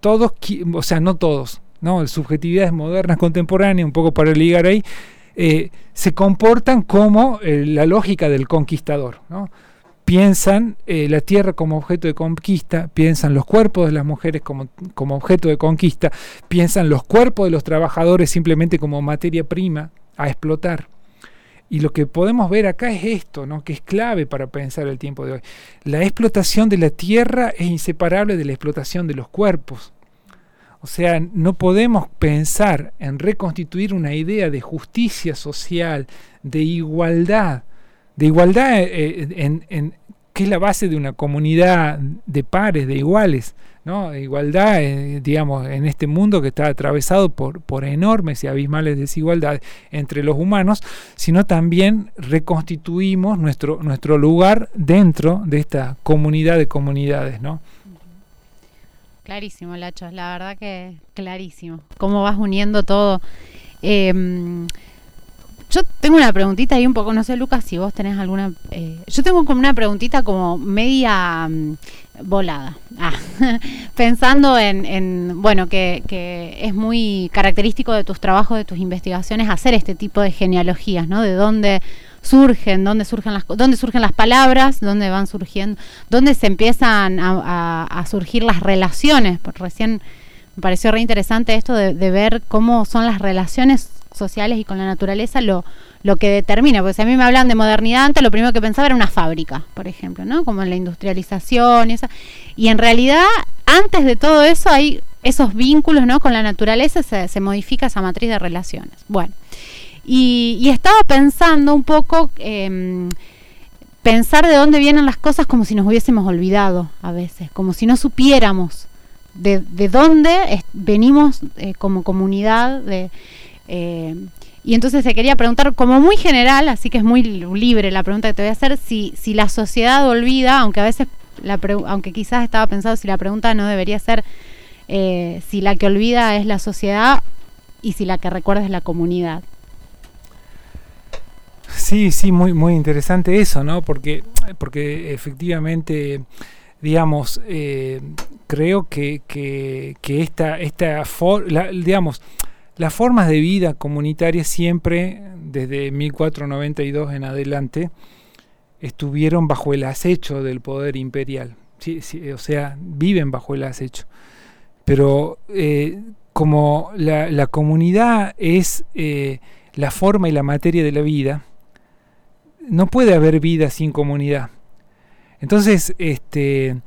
Todos, o sea, no todos, ¿no? subjetividades modernas, contemporáneas, un poco para ligar ahí, eh, se comportan como eh, la lógica del conquistador. ¿no? Piensan eh, la tierra como objeto de conquista, piensan los cuerpos de las mujeres como, como, objeto de conquista, piensan los cuerpos de los trabajadores simplemente como materia prima a explotar. Y lo que podemos ver acá es esto, ¿no? que es clave para pensar el tiempo de hoy. La explotación de la tierra es inseparable de la explotación de los cuerpos. O sea, no podemos pensar en reconstituir una idea de justicia social, de igualdad, de igualdad eh, eh, en, que es la base de una comunidad de pares, de iguales, ¿no? Igualdad, eh, digamos, en este mundo que está atravesado por, enormes y abismales desigualdades entre los humanos, sino también reconstituimos nuestro, nuestro lugar dentro de esta comunidad de comunidades, ¿no? Clarísimo, Lacho, la verdad que clarísimo. Cómo vas uniendo todo. Eh, yo tengo una preguntita ahí un poco, no sé, Lucas, si vos tenés alguna. Eh, yo tengo como una preguntita como media mm, volada. Ah, pensando en, en bueno, que, que, es muy característico de tus trabajos, de tus investigaciones, hacer este tipo de genealogías, ¿no? De dónde surgen, dónde surgen las, dónde surgen las palabras, dónde van surgiendo, dónde se empiezan a, surgir las relaciones. Recién me pareció re interesante esto de ver cómo son las relaciones sociales y con la naturaleza lo, lo que determina. Porque si a mí me hablan de modernidad antes, lo primero que pensaba era una fábrica, por ejemplo, ¿no? Como la industrialización y esa. Y en realidad, antes de todo eso, hay esos vínculos, ¿no? Con la naturaleza se, se modifica esa matriz de relaciones. Bueno, y, estaba pensando un poco. Eh, pensar de dónde vienen las cosas como si nos hubiésemos olvidado a veces, como si no supiéramos de, de dónde venimos eh, como comunidad, de, eh, y entonces te quería preguntar, como muy general, así que es muy libre la pregunta que te voy a hacer, si, si la sociedad olvida, aunque a veces, la aunque quizás estaba pensado si la pregunta no debería ser eh, si la que olvida es la sociedad y si la que recuerda es la comunidad. Sí, sí, muy, muy interesante eso, ¿no? Porque, porque efectivamente, digamos, eh, creo que, que, esta, esta la, digamos, las formas de vida comunitarias siempre, desde 1492 en adelante, estuvieron bajo el acecho del poder imperial. O sea, viven bajo el acecho. Pero eh, como la, la, comunidad es eh, la forma y la materia de la vida, no puede haber vida sin comunidad. Entonces, este,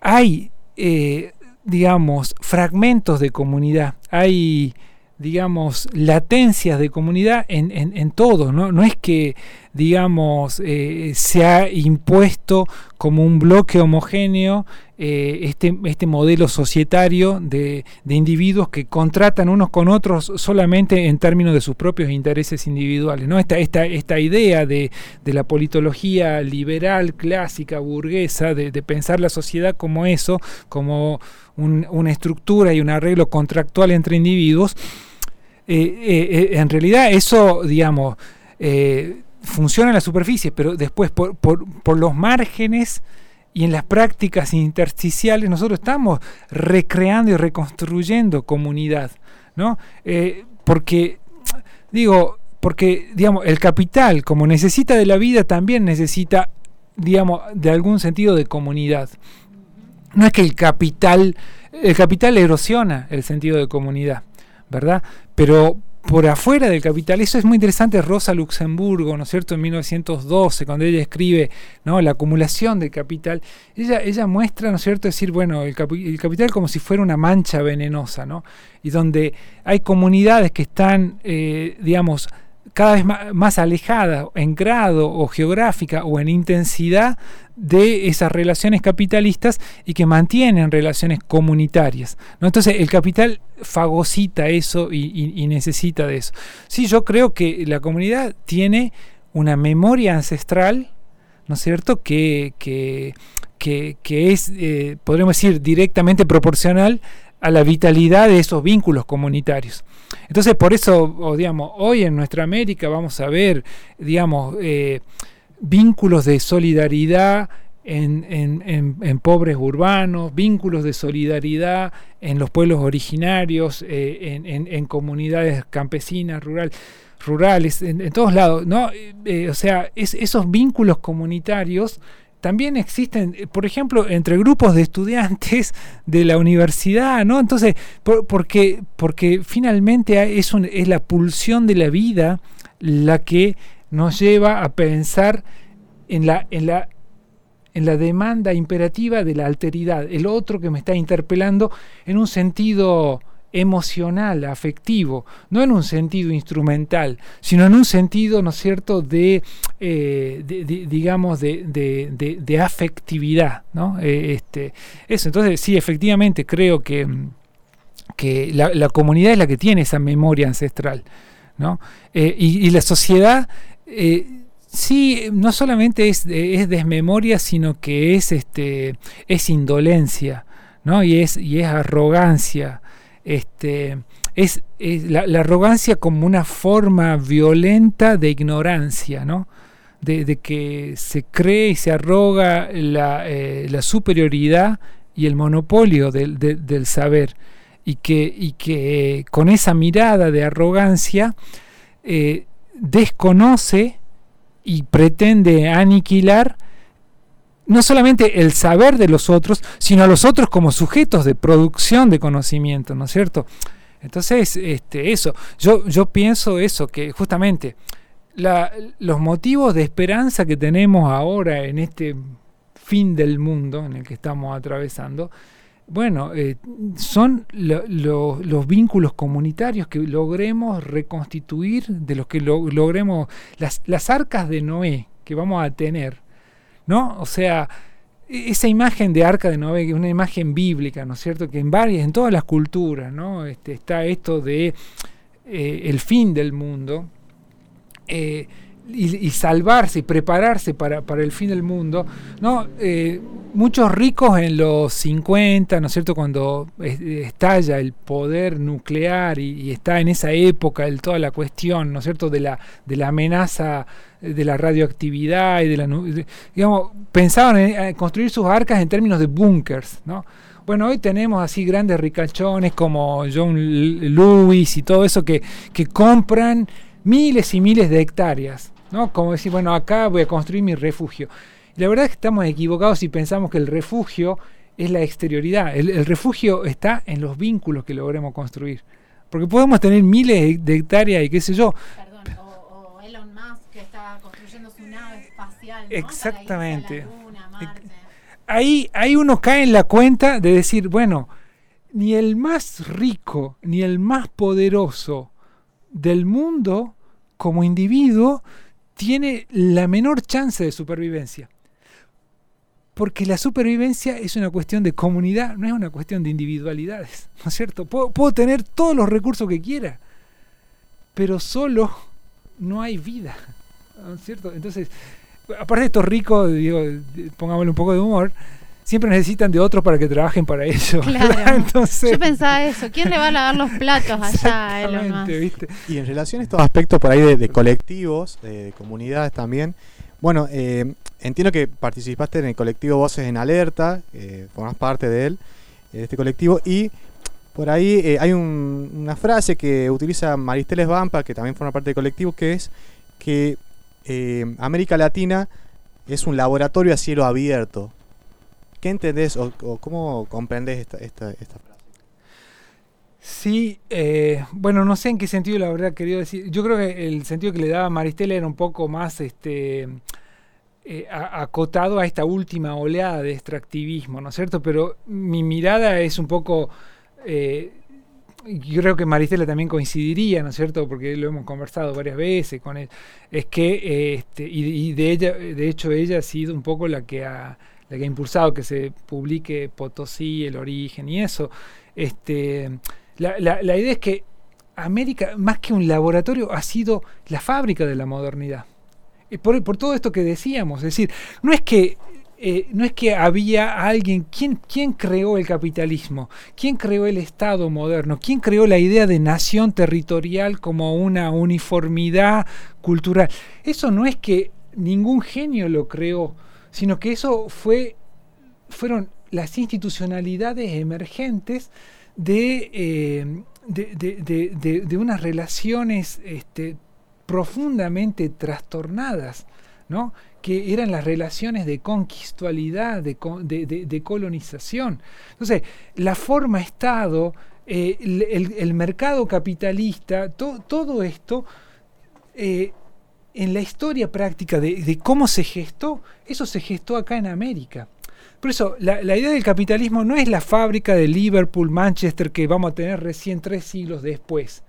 hay, eh, digamos, fragmentos de comunidad, hay digamos, latencias de comunidad en, en, en todo, ¿no? No es que, digamos, eh, se ha impuesto como un bloque homogéneo eh, este, este modelo societario de, de, individuos que contratan unos con otros solamente en términos de sus propios intereses individuales, ¿no? Esta, esta, esta idea de, de la politología liberal, clásica, burguesa, de, de pensar la sociedad como eso, como un, una estructura y un arreglo contractual entre individuos, en realidad eso, digamos, eh, funciona en la superficie, pero después por, los márgenes y en las prácticas intersticiales nosotros estamos recreando y reconstruyendo comunidad, ¿no? porque, digo, porque, digamos, el capital, como necesita de la vida, también necesita, digamos, de algún sentido de comunidad. No es que el capital, el capital erosiona el sentido de comunidad. ¿Verdad? Pero por afuera del capital, eso es muy interesante, Rosa Luxemburgo, ¿no es cierto? En 1912, cuando ella escribe. La acumulación del capital, ella, muestra, ¿no es cierto?, decir, bueno, el capital como si fuera una mancha venenosa, ¿no? Y donde hay comunidades que están, eh, digamos, cada vez más, alejada en grado o geográfica o en intensidad de esas relaciones capitalistas y que mantienen relaciones comunitarias. ¿no? Entonces el capital fagocita eso y, necesita de eso. Sí, yo creo que la comunidad tiene una memoria ancestral, ¿no es cierto?, que, que, que, que es, eh, podríamos decir, directamente proporcional a la vitalidad de esos vínculos comunitarios. Entonces, por eso, o, digamos, hoy en nuestra América vamos a ver, digamos, eh, vínculos de solidaridad en, en- en- pobres urbanos, vínculos de solidaridad en los pueblos originarios, eh, en, comunidades campesinas, rural, rurales, en, todos lados. ¿no? Eh, o sea, es- esos vínculos comunitarios también existen, eh, por ejemplo, entre grupos de estudiantes de la universidad, ¿no? Entonces, por- porque, porque finalmente es, es la pulsión de la vida la que nos lleva a pensar en la, en la, en la demanda imperativa de la alteridad, el otro que me está interpelando en un sentido emocional, afectivo, no en un sentido instrumental, sino en un sentido, ¿no es cierto?, de, eh, digamos, de, afectividad, ¿no? Eh, este, eso, entonces, sí, efectivamente, creo que, que la, comunidad es la que tiene esa memoria ancestral, ¿no? Eh, y, la sociedad, sí, no solamente es, es desmemoria, sino que es, este, es indolencia, ¿no? Y es, y es arrogancia, este, es, la, arrogancia como una forma violenta de ignorancia, ¿no? De, que se cree y se arroga la, eh, la superioridad y el monopolio del, del- del saber y que, y que eh, con esa mirada de arrogancia eh, desconoce y pretende aniquilar no solamente el saber de los otros, sino a los otros como sujetos de producción de conocimiento, ¿no es cierto? Entonces, este, eso, yo, yo pienso eso, que justamente la- los motivos de esperanza que tenemos ahora en este fin del mundo en el que estamos atravesando, bueno, eh, son lo- lo- los vínculos comunitarios que logremos reconstituir, de los que lo- logremos, las, las arcas de Noé que vamos a tener, ¿no? O sea, e- esa imagen de arca de Noé, es una imagen bíblica, ¿no es cierto? Que en varias, en todas las culturas, ¿no? Este, está esto de eh, el fin del mundo eh, y, salvarse y prepararse para, para el fin del mundo, ¿no? Eh, muchos ricos en los 50, ¿no es cierto? Cuando es- estalla el poder nuclear y, está en esa época el, toda la cuestión, ¿no es cierto? De la, de la amenaza de la radioactividad y de la... de- digamos, pensaban en, construir sus arcas en términos de búnkers, ¿no? Bueno, hoy tenemos así grandes ricachones como John Lewis y todo eso que, que compran miles y miles de hectáreas, ¿no? Como decir, bueno, acá voy a construir mi refugio. Y la verdad es que estamos equivocados si pensamos que el refugio es la exterioridad. El, el refugio está en los vínculos que logremos construir. Porque podemos tener miles de hectáreas y qué sé yo, Perdón, o, o Elon Musk que está construyendo su nave espacial. ¿no? Exactamente. Marte. ahí, ahí uno cae en la cuenta de decir, bueno, ni el más rico ni el más poderoso del mundo como individuo tiene la menor chance de supervivencia. Porque la supervivencia es una cuestión de comunidad, no es una cuestión de individualidades, ¿no es cierto? Puedo, tener todos los recursos que quiera, pero solo no hay vida, ¿no es cierto? Entonces, aparte de estos ricos, digo, pongámosle un poco de humor, siempre necesitan de otros para que trabajen para ellos. Claro. Entonces, Yo pensaba eso. ¿Quién le va a lavar los platos allá a Elon exactamente, Musk? ¿viste? Y en relación a estos aspectos por ahí de, de colectivos, de, de comunidades también, bueno, eh, entiendo que participaste en el colectivo Voces en Alerta, eh, formas parte de él, de este colectivo, y por ahí eh, hay un- una frase que utiliza Maristeles Vampa, que también forma parte del colectivo, que es que eh, América Latina es un laboratorio a cielo abierto. ¿Qué entendés o, cómo comprendés esta, esta, esta frase? Sí, eh, bueno, no sé en qué sentido la verdad quería decir. Yo creo que el sentido que le daba Maristela era un poco más este eh, acotado a esta última oleada de extractivismo, ¿no es cierto? Pero mi mirada es un poco. eh, yo creo que Maristela también coincidiría, ¿no es cierto? Porque lo hemos conversado varias veces con él. Es que, este, y, y de ella, de hecho, ella ha sido un poco la que ha, la que ha impulsado que se publique Potosí, el origen y eso. Este, la, la- idea es que América, más que un laboratorio, ha sido la fábrica de la modernidad. Por, por todo esto que decíamos, es decir, no es que eh, no es que había alguien, ¿quién, ¿quién creó el capitalismo? ¿Quién creó el Estado moderno? ¿Quién creó la idea de nación territorial como una uniformidad cultural? Eso no es que ningún genio lo creó, sino que eso fue, fueron las institucionalidades emergentes de, eh, de, de- de- unas relaciones este, profundamente trastornadas, ¿no? que eran las relaciones de conquistualidad, de, de- colonización. Entonces, la forma Estado, eh, el mercado capitalista, to- todo esto, eh, en la historia práctica de, cómo se gestó, eso se gestó acá en América. Por eso, la, idea del capitalismo no es la fábrica de Liverpool, Manchester, que vamos a tener recién tres siglos después.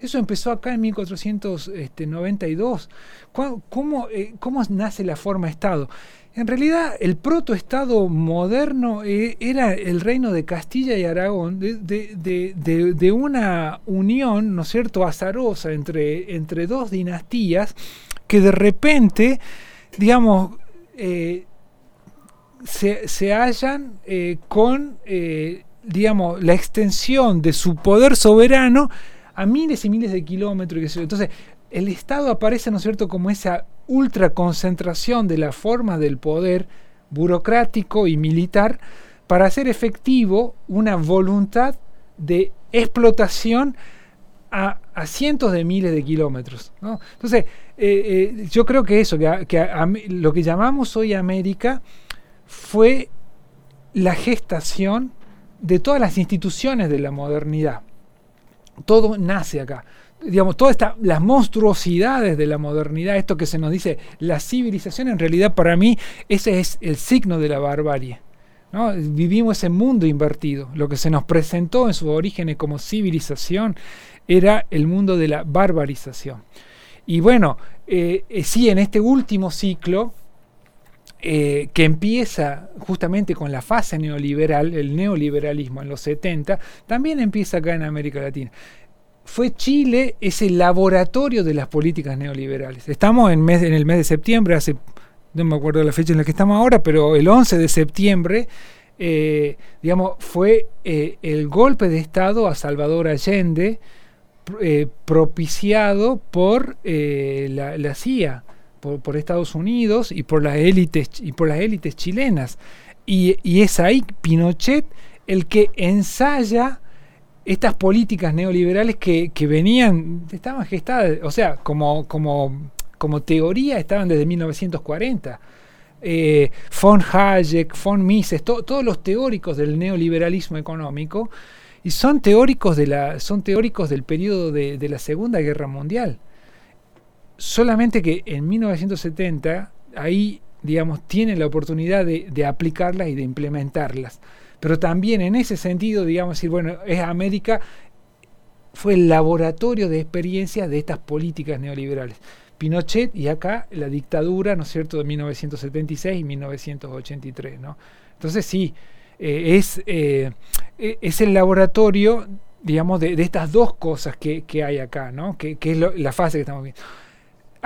Eso empezó acá en 1492. ¿Cuá- ¿Cómo, eh, cómo nace la forma Estado? En realidad, el protoestado moderno eh, era el reino de Castilla y Aragón, de, una unión, ¿no es cierto?, azarosa entre, entre dos dinastías que de repente, digamos, eh, se, se hallan eh, con, digamos, la extensión de su poder soberano a miles y miles de kilómetros. Entonces, el Estado aparece, ¿no es cierto?, como esa ultra concentración de la forma del poder burocrático y militar para hacer efectivo una voluntad de explotación a, a cientos de miles de kilómetros. ¿no? Entonces, eh, eh, yo creo que eso, que, lo que llamamos hoy América, fue la gestación de todas las instituciones de la modernidad. Todo nace acá. Digamos, todas las monstruosidades de la modernidad, esto que se nos dice la civilización, en realidad para mí ese es el signo de la barbarie. ¿no? Vivimos ese mundo invertido. Lo que se nos presentó en sus orígenes como civilización era el mundo de la barbarización. Y bueno, eh, eh, sí, en este último ciclo, eh, que empieza justamente con la fase neoliberal, el neoliberalismo en los 70, también empieza acá en América Latina. Fue Chile ese laboratorio de las políticas neoliberales. Estamos en, el mes de septiembre, hace, no me acuerdo la fecha en la que estamos ahora, pero el 11 de septiembre, eh, digamos, fue eh, el golpe de Estado a Salvador Allende, eh, propiciado por la, CIA por, Estados Unidos y por las élites y por las élites chilenas. Y es ahí Pinochet el que ensaya estas políticas neoliberales que, venían, estaban gestadas, o sea, como, teoría estaban desde 1940. Eh, von Hayek, von Mises, to- todos los teóricos del neoliberalismo económico, y son teóricos, de la, son teóricos del periodo de, la Segunda Guerra Mundial solamente que en 1970 ahí, digamos, tienen la oportunidad de aplicarlas y de implementarlas. Pero también en ese sentido, digamos, bueno, es América, fue el laboratorio de experiencia de estas políticas neoliberales. Pinochet y acá la dictadura, ¿no es cierto?, de 1976 y 1983, ¿no? Entonces sí, eh, es, eh, e- es el laboratorio, digamos, de, estas dos cosas que, que hay acá, ¿no? Que, es la fase que estamos viendo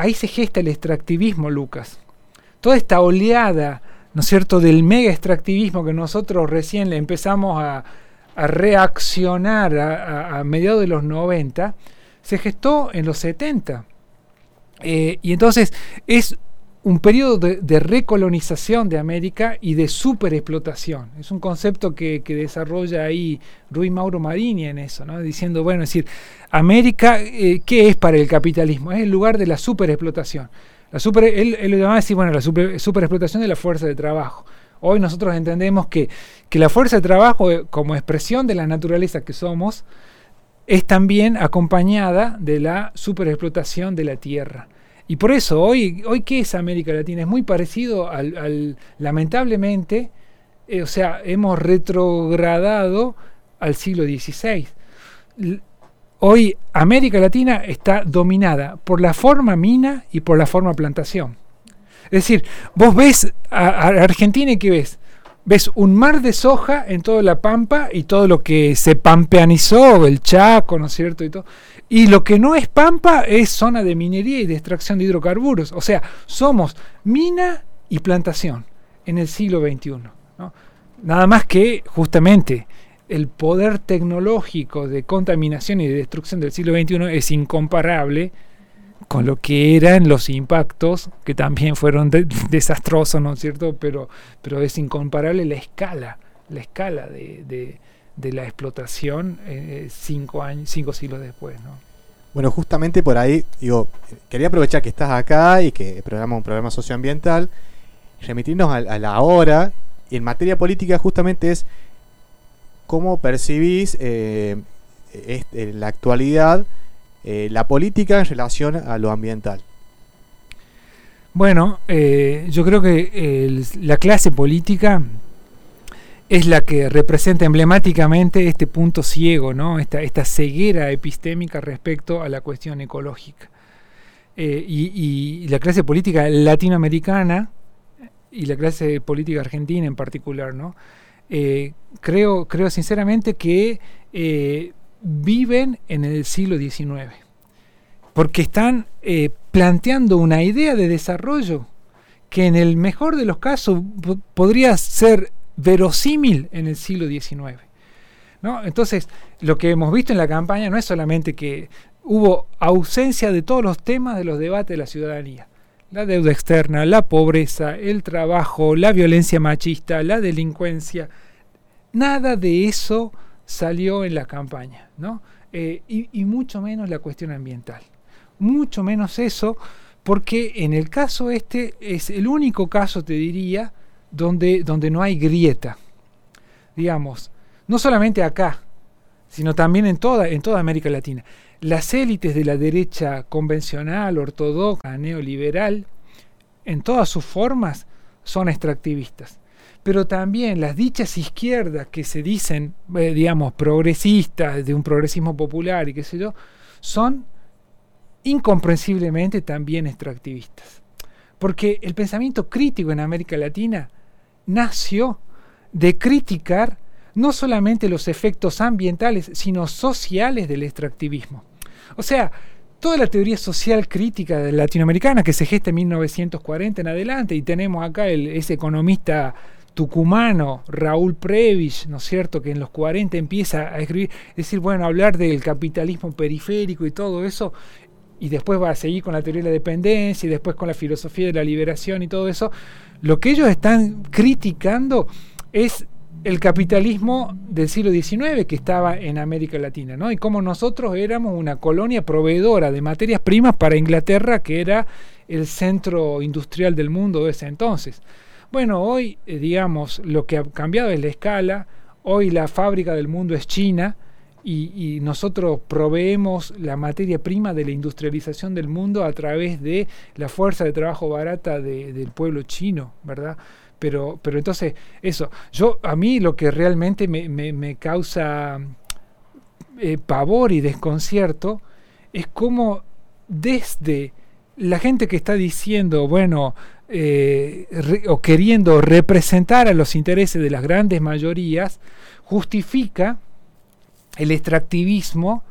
ahí se gesta el extractivismo, Lucas. Toda esta oleada, ¿no es cierto?, del mega extractivismo que nosotros recién le empezamos a, reaccionar a, mediados de los 90, se gestó en los 70. Eh, y entonces es un periodo de, recolonización de América y de superexplotación. Es un concepto que, desarrolla ahí Rui Mauro Marini en eso, ¿no? diciendo, bueno, es decir, América, eh, ¿qué es para el capitalismo? Es el lugar de la superexplotación. La super, él, él lo llamaba así, bueno, la super, superexplotación de la fuerza de trabajo. Hoy nosotros entendemos que, que la fuerza de trabajo, eh, como expresión de la naturaleza que somos, es también acompañada de la superexplotación de la tierra. Y por eso, hoy, hoy ¿qué es América Latina? Es muy parecido al, lamentablemente, eh, o sea, hemos retrogradado al siglo XVI. Hoy América Latina está dominada por la forma mina y por la forma plantación. Es decir, vos ves a, Argentina y ¿qué ves? Ves un mar de soja en toda la pampa y todo lo que se pampeanizó, el Chaco, ¿no es cierto? Y, todo. y lo que no es pampa es zona de minería y de extracción de hidrocarburos. O sea, somos mina y plantación en el siglo XXI. Nada más que justamente el poder tecnológico de contaminación y de destrucción del siglo XXI es incomparable con lo que eran los impactos, que también fueron de- desastrosos, ¿no es cierto? Pero, pero es incomparable la escala, la escala de, de- la explotación eh, cinco, años, cinco siglos después, ¿no? Bueno, justamente por ahí, digo, quería aprovechar que estás acá y que programa un programa socioambiental, remitirnos a, a la hora, y en materia política justamente es cómo percibís eh, est- en la actualidad eh, la política en relación a lo ambiental. Bueno, eh, yo creo que la clase política es la que representa emblemáticamente este punto ciego, ¿no? esta, esta ceguera epistémica respecto a la cuestión ecológica. Eh, y la clase política latinoamericana y la clase política argentina en particular, ¿no? Eh, creo, creo sinceramente que eh, viven en el siglo XIX porque están eh, planteando una idea de desarrollo que en el mejor de los casos po- podría ser verosímil en el siglo XIX. ¿no? Entonces, lo que hemos visto en la campaña no es solamente que hubo ausencia de todos los temas de los debates de la ciudadanía. La deuda externa, la pobreza, el trabajo, la violencia machista, la delincuencia. Nada de eso salió en la campaña, ¿no? Eh, y, y mucho menos la cuestión ambiental. Mucho menos eso, porque en el caso este es el único caso, te diría, donde, donde no hay grieta. Digamos, no solamente acá, sino también en toda, en toda América Latina. Las élites de la derecha convencional, ortodoxa, neoliberal, en todas sus formas, son extractivistas. Pero también las dichas izquierdas que se dicen, eh, digamos, progresistas, de un progresismo popular y qué sé yo, son incomprensiblemente también extractivistas. Porque el pensamiento crítico en América Latina nació de criticar no solamente los efectos ambientales, sino sociales del extractivismo. O sea, toda la teoría social crítica latinoamericana que se gesta en 1940 en adelante, y tenemos acá el, ese economista tucumano, Raúl Previch, ¿no es cierto?, que en los 40 empieza a escribir, es decir, bueno, hablar del capitalismo periférico y todo eso, y después va a seguir con la teoría de la dependencia y después con la filosofía de la liberación y todo eso, lo que ellos están criticando es el capitalismo del siglo XIX que estaba en América Latina, ¿no? Y cómo nosotros éramos una colonia proveedora de materias primas para Inglaterra, que era el centro industrial del mundo de ese entonces. Bueno, hoy, eh, digamos, lo que ha cambiado es la escala, hoy la fábrica del mundo es China, y, nosotros proveemos la materia prima de la industrialización del mundo a través de la fuerza de trabajo barata de, del pueblo chino, ¿verdad? Pero, pero entonces, eso, yo a mí lo que realmente me, me, causa eh, pavor y desconcierto es cómo desde la gente que está diciendo, bueno, eh, o queriendo representar a los intereses de las grandes mayorías, justifica el extractivismo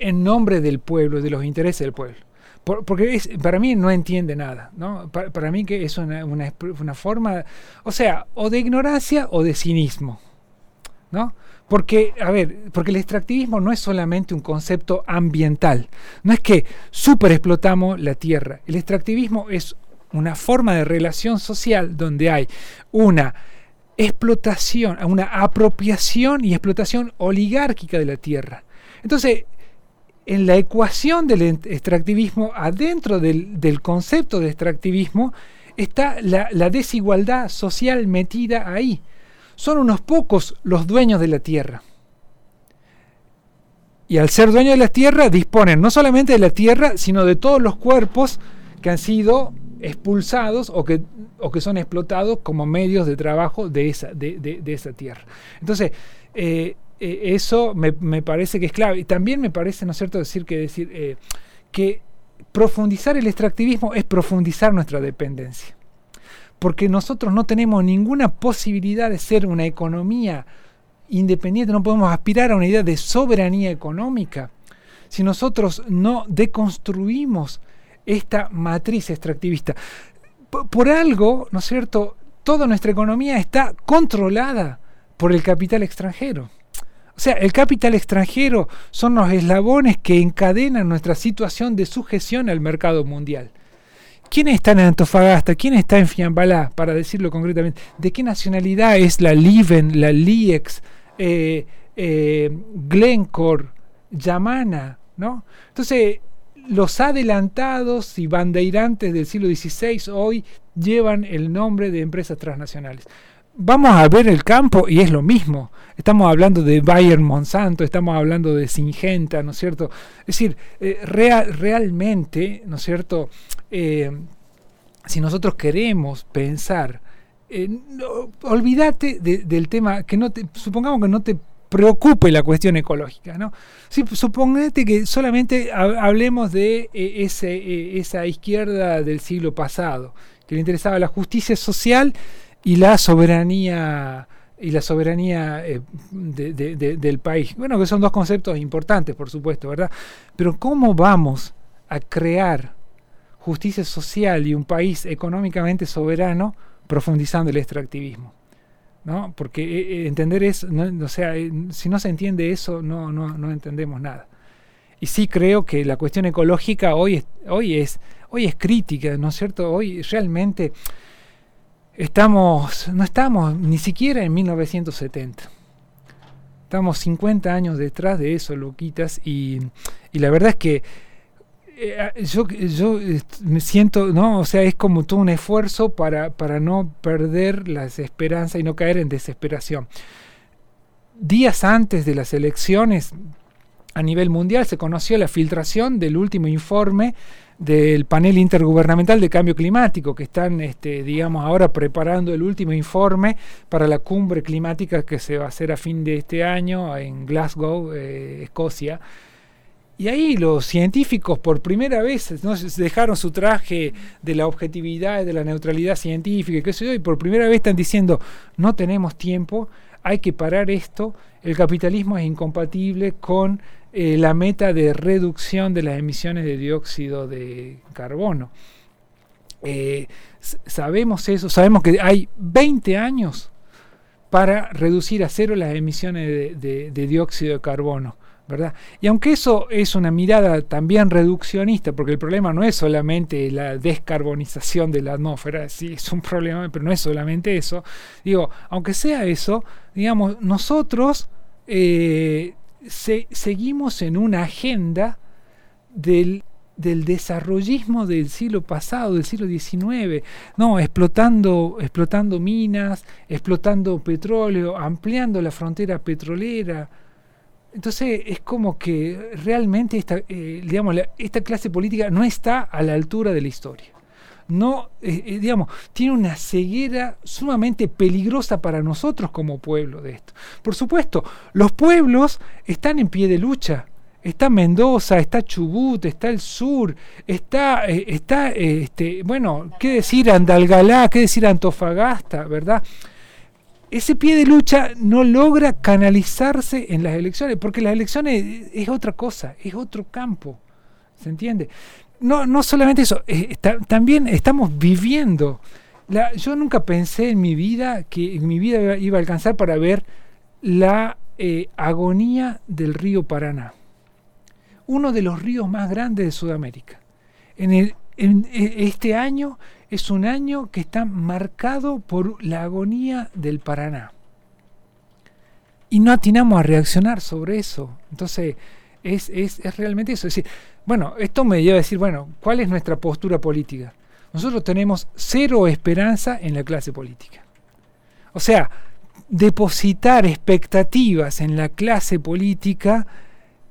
en nombre del pueblo, de los intereses del pueblo. Por, porque para mí no entiende nada, ¿no? Para, mí que es una, una, forma, o sea, o de ignorancia o de cinismo, ¿no? Porque, a ver, porque el extractivismo no es solamente un concepto ambiental, no es que super explotamos la tierra, el extractivismo es una forma de relación social donde hay una explotación, una apropiación y explotación oligárquica de la tierra. Entonces, en la ecuación del extractivismo, adentro del, concepto de extractivismo, está la, desigualdad social metida ahí. Son unos pocos los dueños de la tierra. Y al ser dueños de la tierra, disponen no solamente de la tierra, sino de todos los cuerpos que han sido expulsados o que, son explotados como medios de trabajo de esa tierra. Entonces, eh, eh, eso me, me, parece que es clave. Y también me parece, ¿no es cierto?, decir que, decir, eh, que profundizar el extractivismo es profundizar nuestra dependencia. Porque nosotros no tenemos ninguna posibilidad de ser una economía independiente, no podemos aspirar a una idea de soberanía económica si nosotros no deconstruimos esta matriz extractivista. Por, por algo, ¿no es cierto?, toda nuestra economía está controlada por el capital extranjero. O sea, el capital extranjero son los eslabones que encadenan nuestra situación de sujeción al mercado mundial. ¿Quién está en Antofagasta? ¿Quién está en Fiambalá? Para decirlo concretamente. ¿De qué nacionalidad es la Liven, la LIEX, eh, eh, Glencore, Yamana? ¿no? Entonces, los adelantados y bandeirantes del siglo XVI hoy llevan el nombre de empresas transnacionales vamos a ver el campo y es lo mismo. Estamos hablando de Bayern Monsanto, estamos hablando de Singenta, ¿no es cierto? Es decir, eh, realmente, ¿no es cierto? Eh, si nosotros queremos pensar, eh, olvídate del tema, que no te, supongamos que no te preocupe la cuestión ecológica, ¿no? Si, suponete que solamente hablemos de ese, esa izquierda del siglo pasado, que le interesaba la justicia social y la soberanía y la soberanía eh, del país. Bueno, que son dos conceptos importantes, por supuesto, ¿verdad? Pero ¿cómo vamos a crear justicia social y un país económicamente soberano profundizando el extractivismo? ¿No? Porque eh, eh, entender eso, no, o sea, si no se entiende eso, no, no, no entendemos nada. Y sí creo que la cuestión ecológica hoy hoy es, hoy es crítica, ¿no es cierto? Hoy realmente estamos, no estamos ni siquiera en 1970. Estamos 50 años detrás de eso, Luquitas, y, y la verdad es que eh, yo, yo me siento, ¿no? O sea, es como todo un esfuerzo para, para no perder las esperanzas y no caer en desesperación. Días antes de las elecciones a nivel mundial se conoció la filtración del último informe del panel intergubernamental de cambio climático, que están, este, digamos, ahora preparando el último informe para la cumbre climática que se va a hacer a fin de este año en Glasgow, eh, Escocia. Y ahí los científicos por primera vez ¿no? dejaron su traje de la objetividad, de la neutralidad científica, qué sé yo, y por primera vez están diciendo, no tenemos tiempo, hay que parar esto, el capitalismo es incompatible con eh, la meta de reducción de las emisiones de dióxido de carbono. Eh, sabemos eso, sabemos que hay 20 años para reducir a cero las emisiones de, dióxido de carbono. ¿verdad? Y aunque eso es una mirada también reduccionista, porque el problema no es solamente la descarbonización de la atmósfera, sí es un problema, pero no es solamente eso, digo, aunque sea eso, digamos, nosotros eh, seguimos en una agenda del, del, desarrollismo del siglo pasado, del siglo XIX, no, explotando, explotando minas, explotando petróleo, ampliando la frontera petrolera. Entonces es como que realmente esta, eh, digamos, esta clase política no está a la altura de la historia no, eh, eh, digamos, tiene una ceguera sumamente peligrosa para nosotros como pueblo de esto. Por supuesto, los pueblos están en pie de lucha. Está Mendoza, está Chubut, está el sur, está, eh, está este, bueno, qué decir Andalgalá, qué decir Antofagasta, ¿verdad? Ese pie de lucha no logra canalizarse en las elecciones, porque las elecciones es otra cosa, es otro campo, ¿se entiende? No, no solamente eso, eh, también estamos viviendo. Yo nunca pensé en mi vida que en mi vida iba a alcanzar para ver la eh, agonía del río Paraná, uno de los ríos más grandes de Sudamérica. En, en e, este año es un año que está marcado por la agonía del Paraná. Y no atinamos a reaccionar sobre eso. Entonces, es, es, es realmente eso. Es decir, bueno, esto me lleva a decir, bueno, ¿cuál es nuestra postura política? Nosotros tenemos cero esperanza en la clase política. O sea, depositar expectativas en la clase política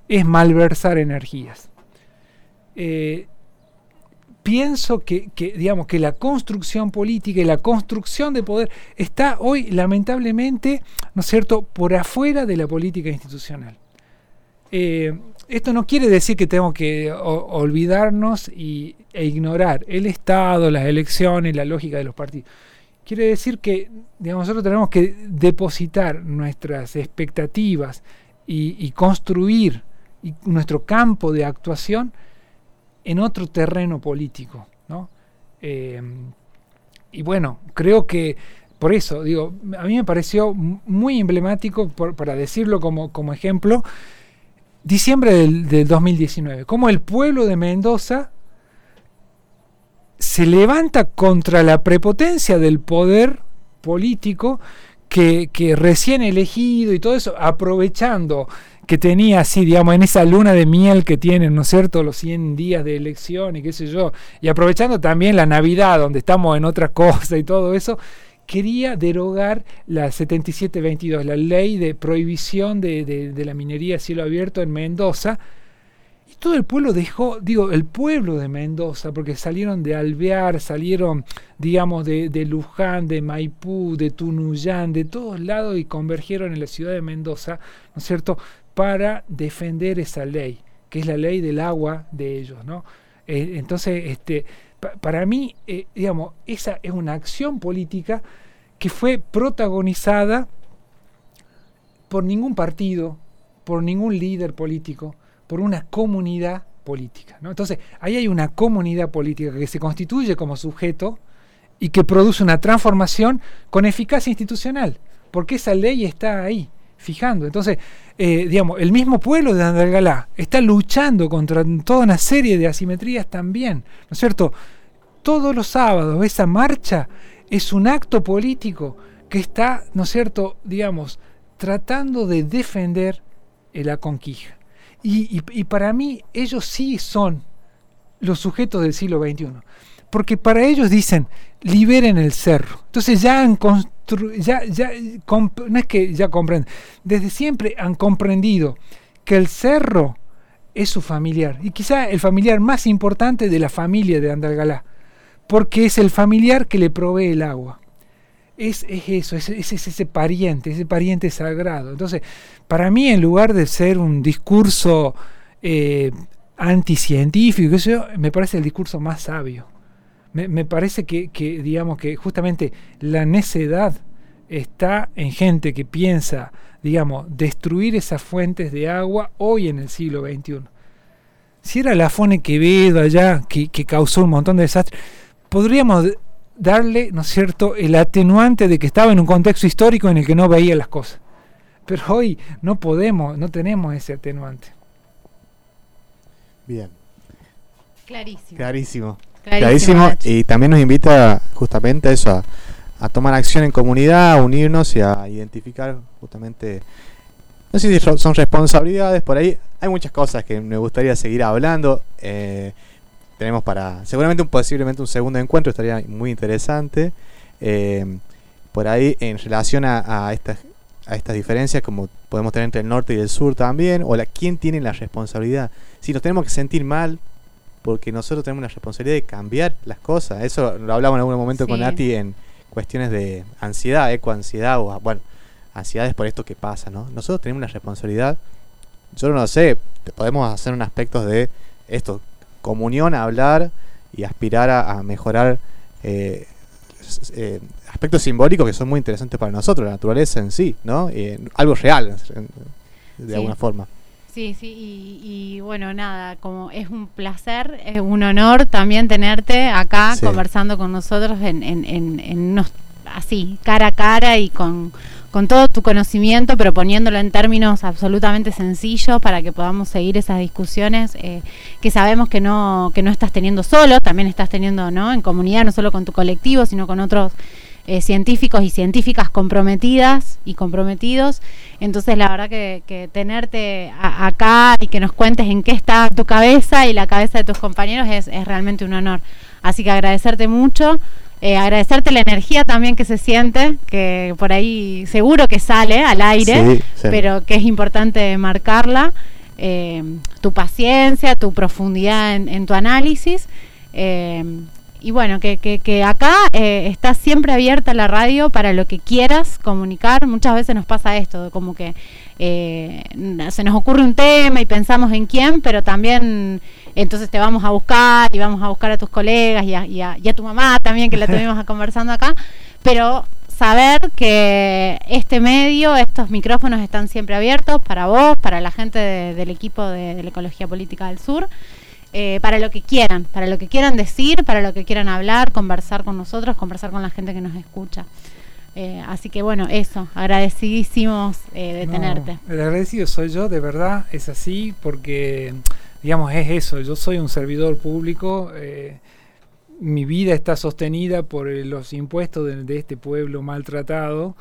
es malversar energías. Eh, pienso que, que, digamos, que la construcción política y la construcción de poder está hoy lamentablemente, ¿no es cierto?, por afuera de la política institucional. Eh, esto no quiere decir que tenemos que olvidarnos y, e ignorar el Estado, las elecciones, la lógica de los partidos. Quiere decir que digamos, nosotros tenemos que depositar nuestras expectativas y, construir nuestro campo de actuación en otro terreno político. ¿no? Eh, y bueno, creo que por eso, digo, a mí me pareció muy emblemático, para decirlo como ejemplo, diciembre del, del 2019, cómo el pueblo de Mendoza se levanta contra la prepotencia del poder político que, que recién elegido y todo eso, aprovechando que tenía así, digamos, en esa luna de miel que tienen, ¿no es cierto?, los 100 días de elección y qué sé yo, y aprovechando también la Navidad, donde estamos en otra cosa y todo eso, quería derogar la 7722, la ley de prohibición de, de- la minería a cielo abierto en Mendoza, y todo el pueblo dejó, digo, el pueblo de Mendoza, porque salieron de Alvear, salieron, digamos, de, de Luján, de Maipú, de Tunuyán, de todos lados y convergieron en la ciudad de Mendoza, ¿no es cierto?, para defender esa ley, que es la ley del agua de ellos, ¿no? Eh, entonces, este, pa- para mí, eh, digamos, esa es una acción política que fue protagonizada por ningún partido, por ningún líder político, por una comunidad política. ¿no? Entonces, ahí hay una comunidad política que se constituye como sujeto y que produce una transformación con eficacia institucional, porque esa ley está ahí, fijando. Entonces, eh, digamos, el mismo pueblo de Andalgalá está luchando contra toda una serie de asimetrías también, ¿no es cierto? Todos los sábados esa marcha es un acto político que está, ¿no es cierto?, digamos, tratando de defender la conquista. Y, y- y para mí ellos sí son los sujetos del siglo XXI. Porque para ellos dicen, liberen el cerro. Entonces ya han construido, ya, ya, no es que ya comprenden, desde siempre han comprendido que el cerro es su familiar. Y quizá el familiar más importante de la familia de Andalgalá. Porque es el familiar que le provee el agua. Es, es eso, es, es- es ese pariente, ese pariente sagrado. Entonces, para mí, en lugar de ser un discurso eh, anticientífico, yo, me parece el discurso más sabio. Me, me parece que, que, digamos, que justamente la necedad está en gente que piensa, digamos, destruir esas fuentes de agua hoy en el siglo XXI. Si era la Fone Quevedo allá que, que causó un montón de desastres, podríamos darle, ¿no es cierto?, el atenuante de que estaba en un contexto histórico en el que no veía las cosas. Pero hoy no podemos, no tenemos ese atenuante. Bien, Clarísimo. clarísimo. Clarísimo. Y también nos invita justamente a eso, a, a tomar acción en comunidad, a unirnos y a identificar justamente, no sé si son responsabilidades por ahí. Hay muchas cosas que me gustaría seguir hablando. eh, tenemos para, seguramente un, posiblemente un segundo encuentro, estaría muy interesante. eh, por ahí en relación a, a estas a estas diferencias como podemos tener entre el norte y el sur también, o la quién tiene la responsabilidad. Si nos tenemos que sentir mal porque nosotros tenemos la responsabilidad de cambiar las cosas. Eso lo hablamos en algún momento con. Nati en cuestiones de ansiedad, ecoansiedad o, bueno, ansiedades por esto que pasa, ¿no? Nosotros tenemos la responsabilidad, yo no sé, podemos hacer un aspecto de esto, comunión, hablar y aspirar a, a mejorar eh, eh, aspectos simbólicos que son muy interesantes para nosotros, la naturaleza en sí, ¿no? Eh, algo real, de Sí. alguna forma. Sí, sí, y, y bueno, nada, como es un placer, es un honor también tenerte acá Sí. conversando con nosotros en, en, en, en unos, así, cara a cara y con, con todo tu conocimiento, pero poniéndolo en términos absolutamente sencillos para que podamos seguir esas discusiones eh, que sabemos que no, que no estás teniendo solo, también estás teniendo ¿no? en comunidad, no solo con tu colectivo, sino con otros eh, científicos y científicas comprometidas y comprometidos. Entonces, la verdad que, que tenerte a- acá y que nos cuentes en qué está tu cabeza y la cabeza de tus compañeros es, es realmente un honor. Así que agradecerte mucho, eh, agradecerte la energía también que se siente, que por ahí seguro que sale al aire, Sí, sí. pero que es importante marcarla. eh, tu paciencia, tu profundidad en, en tu análisis. eh, y bueno, que, que, que acá eh, está siempre abierta la radio para lo que quieras comunicar. Muchas veces nos pasa esto, como que eh, se nos ocurre un tema y pensamos en quién, pero también entonces te vamos a buscar y vamos a buscar a tus colegas y a, y a- y a tu mamá también, que la tuvimos conversando acá. Pero saber que este medio, estos micrófonos están siempre abiertos para vos, para la gente de- del equipo de, de la Ecología Política del Sur eh, para lo que quieran, para lo que quieran decir, para lo que quieran hablar, conversar con nosotros, conversar con la gente que nos escucha. Eh, así que bueno, eso, agradecidísimos eh, de No, tenerte. El agradecido soy yo, de verdad, es así, porque, digamos, es eso, yo soy un servidor público, eh, mi vida está sostenida por los impuestos de, de este pueblo maltratado,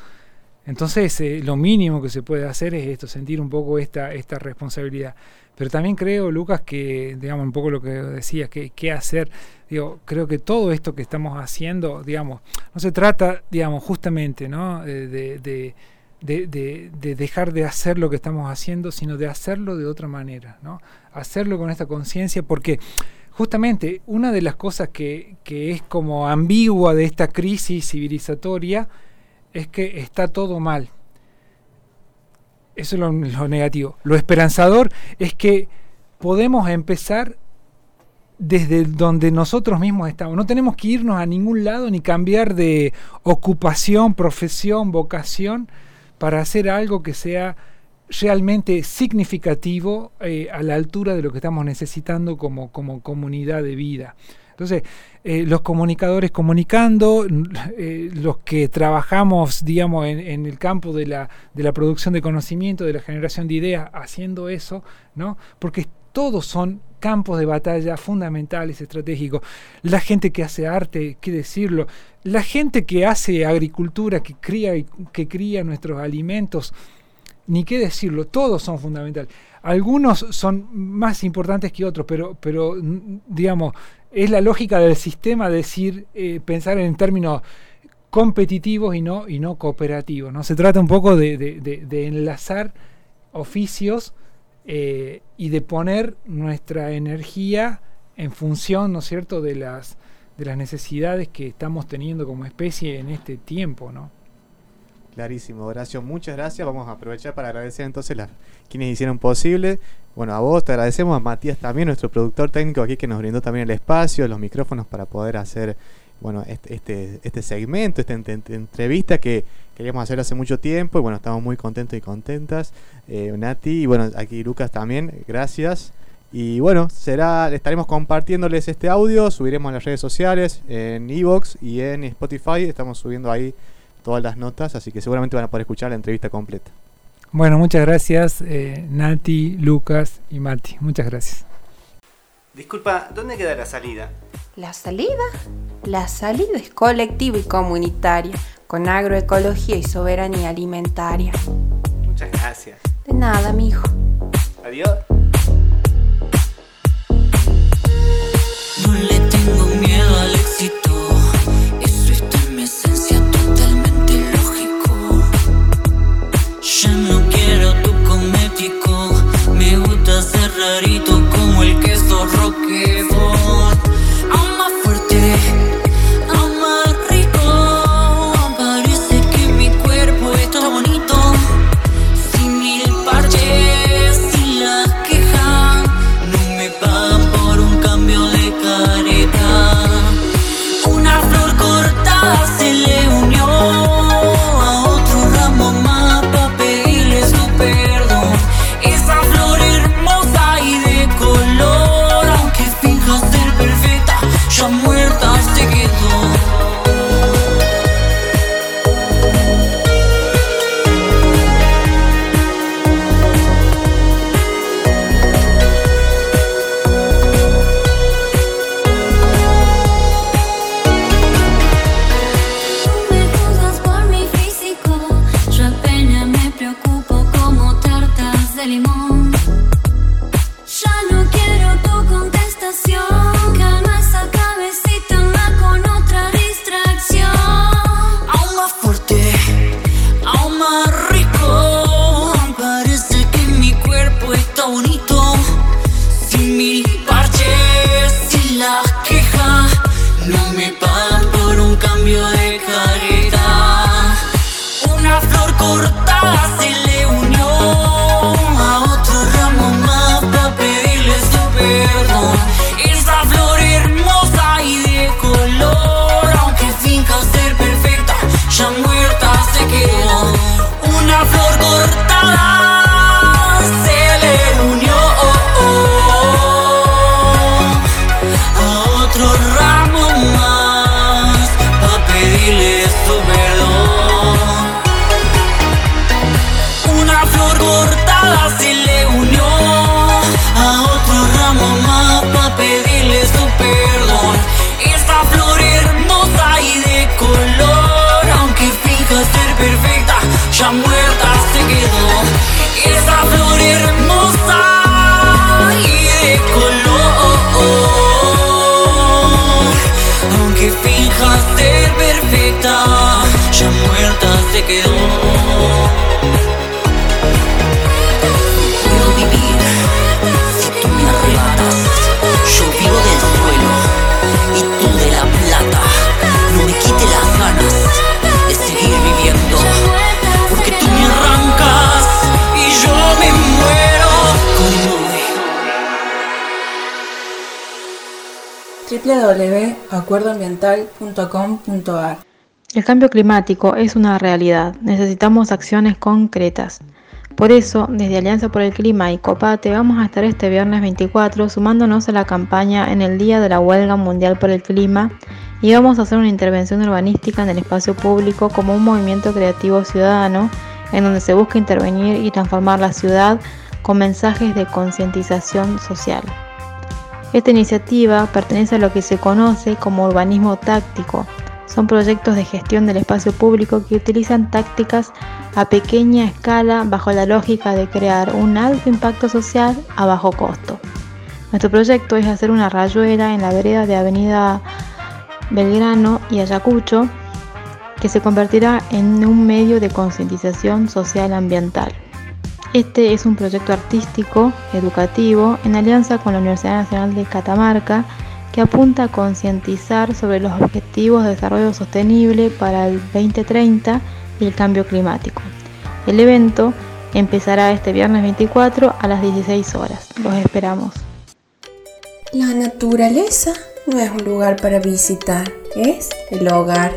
entonces eh, lo mínimo que se puede hacer es esto, sentir un poco esta, esta responsabilidad. Pero también creo, Lucas, que, digamos, un poco lo que decías, que qué hacer, digo, creo que todo esto que estamos haciendo, digamos, no se trata, digamos, justamente, ¿no? Eh, de- de de, de- de dejar de hacer lo que estamos haciendo, sino de hacerlo de otra manera, ¿no? Hacerlo con esta conciencia, porque justamente una de las cosas que, que es como ambigua de esta crisis civilizatoria es que está todo mal. Eso es lo, negativo. Lo esperanzador es que podemos empezar desde donde nosotros mismos estamos. No tenemos que irnos a ningún lado ni cambiar de ocupación, profesión, vocación para hacer algo que sea realmente significativo eh, a la altura de lo que estamos necesitando como, como comunidad de vida. Entonces, eh, los comunicadores comunicando, eh, los que trabajamos, digamos, en, en el campo de la, de la producción de conocimiento, de la generación de ideas, haciendo eso, ¿no? Porque todos son campos de batalla fundamentales, estratégicos. La gente que hace arte, qué decirlo, la gente que hace agricultura, que cría, que cría nuestros alimentos, ni qué decirlo, todos son fundamentales. Algunos son más importantes que otros, pero, pero mm, digamos, es la lógica del sistema decir, eh, pensar en términos competitivos y no, y no cooperativos. ¿no? Se trata un poco de, enlazar oficios eh, y de poner nuestra energía en función, ¿no cierto?, de las, de las necesidades que estamos teniendo como especie en este tiempo, ¿no? Clarísimo, Horacio, muchas gracias. Vamos a aprovechar para agradecer entonces a quienes hicieron posible. Bueno, a vos te agradecemos, a Matías también, nuestro productor técnico aquí que nos brindó también el espacio, los micrófonos para poder hacer bueno, este, este, este segmento, esta ent- ent- entrevista que queríamos hacer hace mucho tiempo y bueno, estamos muy contentos y contentas. Eh, Nati y bueno, aquí Lucas también, gracias. Y bueno, será, estaremos compartiéndoles este audio, subiremos a las redes sociales, en Evox y en Spotify, estamos subiendo ahí todas las notas, así que seguramente van a poder escuchar la entrevista completa. Bueno, muchas gracias, eh, Nati, Lucas y Mati. Muchas gracias. Disculpa, ¿dónde queda la salida? ¿La salida? La salida es colectiva y comunitaria, con agroecología y soberanía alimentaria. Muchas gracias. De nada, mijo. Adiós. Rarito como el queso roquefort. Ya muerta se quedó. Puedo vivir si tú me arrebatas. Yo vivo del suelo y tú de la plata. No me quite las ganas de seguir viviendo. Porque tú me arrancas y yo me muero. Cody www.acuerdoambiental.com.ar El cambio climático es una realidad. Necesitamos acciones concretas. Por eso, desde Alianza por el Clima y Copate vamos a estar este viernes 24 sumándonos a la campaña en el Día de la Huelga Mundial por el Clima y vamos a hacer una intervención urbanística en el espacio público como un movimiento creativo ciudadano en donde se busca intervenir y transformar la ciudad con mensajes de concientización social. Esta iniciativa pertenece a lo que se conoce como urbanismo táctico. Son proyectos de gestión del espacio público que utilizan tácticas a pequeña escala bajo la lógica de crear un alto impacto social a bajo costo. Nuestro proyecto es hacer una rayuela en la vereda de Avenida Belgrano y Ayacucho que se convertirá en un medio de concientización social ambiental. Este es un proyecto artístico, educativo, en alianza con la Universidad Nacional de Catamarca, que apunta a concientizar sobre los objetivos de desarrollo sostenible para el 2030 y el cambio climático. El evento empezará este viernes 24 a las 16 horas. Los esperamos. La naturaleza no es un lugar para visitar, es el hogar.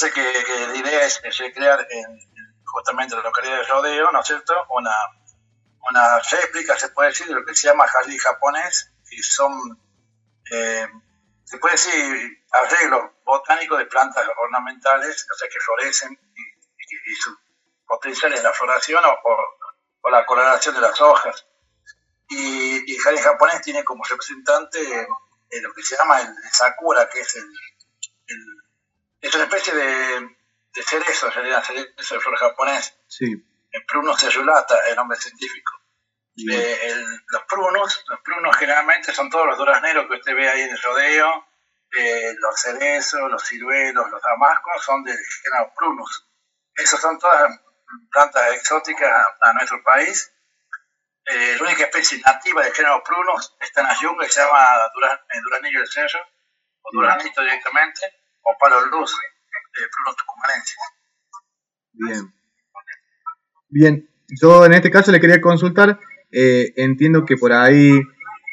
Que que, que la idea es, es recrear en, en justamente la localidad de Rodeo, ¿no es cierto? Una, una réplica, se puede decir, de lo que se llama jardín japonés, y son, eh, se puede decir, arreglos botánicos de plantas ornamentales, o sea, que florecen y, y- y su potencial es la floración o, o- o la coloración de las hojas. Y, y el jardín japonés tiene como representante eh, lo que se llama el sakura, que es el, el- es una especie de, de cerezo, en realidad, cerezo de flor japonés, Sí. el Prunus cellulata, el nombre científico. Eh, el- los prunos, los prunos generalmente son todos los durazneros que usted ve ahí en el rodeo, eh, los cerezos, los ciruelos, los damascos, son del género prunus. Esas son todas plantas exóticas a, a nuestro país. Eh, la única especie nativa del género prunus está en la jungla y se llama dura- eh, duranillo del cerro, o duranito directamente, o palo luz, prunus tucumanensis. Bien. Bien, yo en este caso le quería consultar, eh, entiendo que por ahí,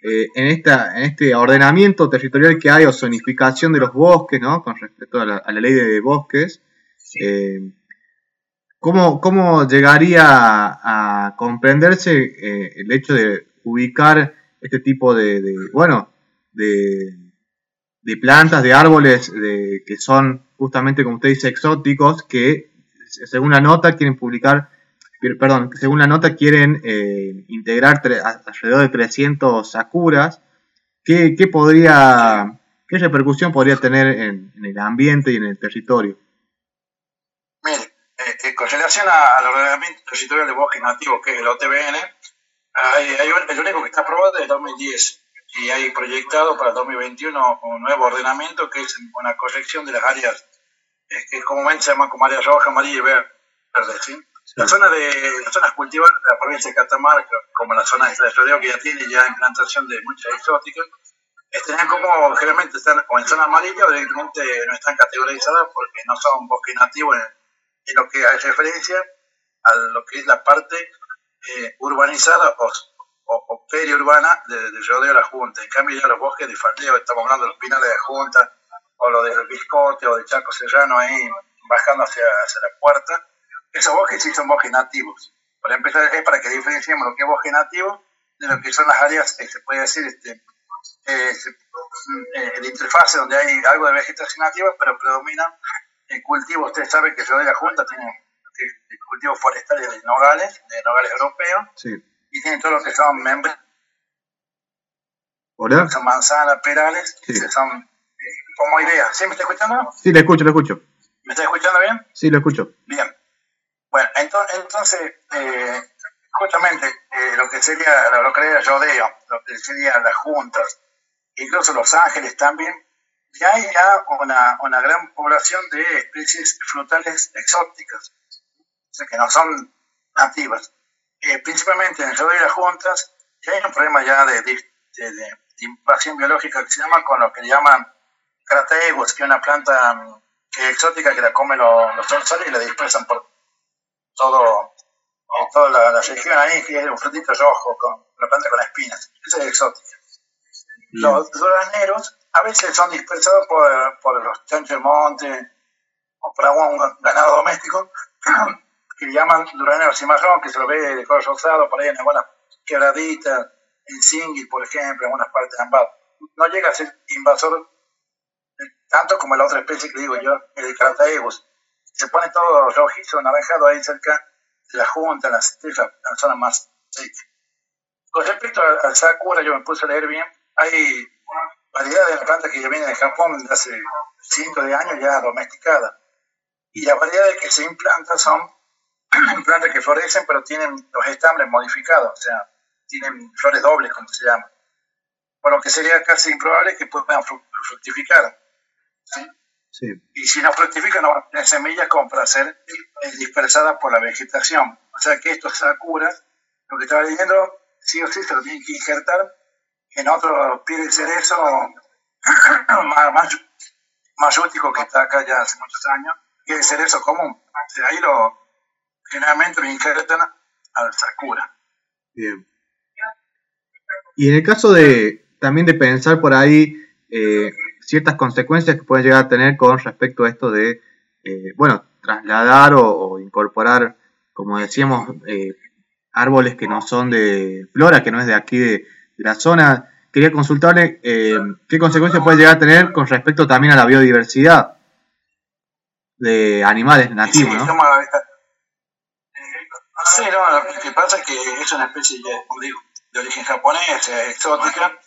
eh, en, esta, en este ordenamiento territorial que hay o zonificación de los bosques, ¿no? Con respecto a la, a la ley de bosques, eh, ¿cómo, ¿cómo llegaría a, a comprenderse el hecho de ubicar este tipo de, de, bueno, de, de plantas, de árboles de, que son justamente, como usted dice, exóticos, que según la nota quieren publicar, per- perdón, según la nota quieren eh, integrar alrededor de 300 sakuras. ¿Qué, qué podría, qué repercusión podría tener en, el ambiente y en el territorio? Mire, eh, con relación al ordenamiento territorial de bosques nativos, que es el OTBN, hay, hay el único que está aprobado es el 2010 y hay proyectado para el 2021 un nuevo ordenamiento que es una corrección de las áreas que comúnmente se llaman como áreas roja, amarilla y ver- verde. ¿sí? Las zonas de las zonas cultivadas de la provincia de Catamarca, como la zona de Rodeo que ya tiene ya implantación de muchas exóticas, están como generalmente están o en zona amarilla o directamente no están categorizadas porque no son bosques nativos en, en lo que hay referencia a lo que es la parte eh, urbanizada o, o, o periurbana de, de Rodeo de la Junta. En cambio ya los bosques de faldeo, estamos hablando de los pinales de Junta o lo del Biscote o de Chaco Serrano ahí bajando hacia, hacia la puerta, esos bosques sí son bosques nativos. Para empezar, es para que diferenciemos lo que es bosque nativo de lo que son las áreas, eh, se puede decir, este, eh, eh, el interfase donde hay algo de vegetación nativa, pero predomina el cultivo. Ustedes saben que Ciudad de la Junta tiene eh, el cultivo forestal de nogales, de nogales europeos, Sí. Y tiene todo lo que son membres, ¿Hola? son manzanas, perales, Sí. que son eh, como idea. ¿Sí me está escuchando? Sí, le escucho, le escucho. ¿Me está escuchando bien? Sí, lo escucho. Bien. Bueno, entonces, entonces eh, justamente eh, lo que sería la localidad de Rodeo, lo que serían las juntas, incluso Los Ángeles también, ya hay ya una, una gran población de especies frutales exóticas, o sea, que no son nativas. Eh, principalmente en y las juntas, ya hay un problema ya de, de, de- de invasión biológica que se llama con lo que llaman crategus, que es una planta mm, que es exótica que la comen los, los y la dispersan por todo, en toda la, la región ahí, que es un frutito rojo, con una planta con espinas. Esa es exótica. Los durazneros a veces son dispersados por, por los chanchos de monte o por algún ganado doméstico que le llaman durazneros cimarrón, que se lo ve de color rosado por ahí en algunas quebraditas, en Singil, por ejemplo, en algunas partes de Ambato. No llega a ser invasor eh, tanto como la otra especie que digo yo, el Crataegus. Se pone todo rojizo, naranjado ahí cerca de la junta, en la cestilla, en la zona más seca. Con respecto al, al Sakura, yo me puse a leer bien, hay variedades de la planta que ya viene de Japón de hace cientos de años ya domesticada. Y las variedades que se implantan son plantas que florecen, pero tienen los estambres modificados, o sea, tienen flores dobles, como se llama. Por lo que sería casi improbable que puedan fru- fructificar. ¿sí? Sí. Y si no fructifican, no van a tener semillas como para ser dispersadas por la vegetación. O sea que estos sakuras, lo que estaba leyendo, sí o sí se lo tienen que injertar en otro pie de cerezo más, más, más que está acá ya hace muchos años, que es el cerezo común. O sea, ahí lo, generalmente lo al sakura. Bien. Y en el caso de también de pensar por ahí eh, ciertas consecuencias que pueden llegar a tener con respecto a esto de eh, bueno, trasladar o, o incorporar, como decíamos, eh, árboles que no son de flora, que no es de aquí de, de la zona. Quería consultarle eh, qué consecuencias puede llegar a tener con respecto también a la biodiversidad de animales nativos, Sí, ¿no? Sí, no, lo que pasa es que es una especie, ya, digo, de origen japonés, exótica,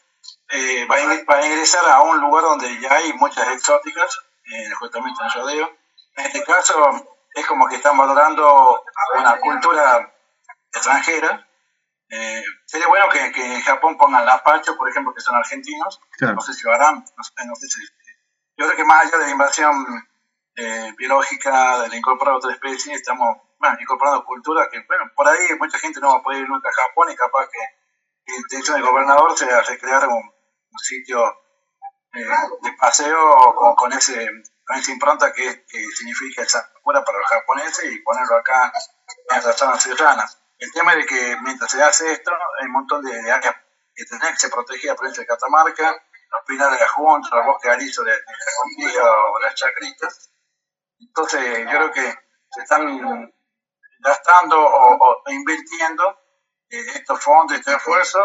eh, va, a ingre- va a ingresar a un lugar donde ya hay muchas exóticas, eh, justamente en Rodeo. En este caso, es como que están valorando una cultura extranjera. Eh, sería bueno que, que en Japón pongan la pacho, por ejemplo, que son argentinos, Claro. no sé si lo harán, no sé, no sé si... Yo creo que más allá de la invasión eh, biológica, de la incorporar otra especie, estamos bueno, incorporando cultura que, bueno, por ahí mucha gente no va a poder ir nunca a Japón y capaz que la intención del gobernador sea recrear un, sitio eh, de paseo con, ese con esa impronta que, que significa esa cultura para los japoneses y ponerlo acá en la zona serrana. El tema es de que mientras se hace esto, hay un montón de, de áreas que tendrían que ser protegidas por esta Catamarca, los pinares de la Junta, los bosques alisos de, de la Conquilla o las chacritas. Entonces, yo creo que se están gastando o, o invirtiendo eh, estos fondos, este esfuerzo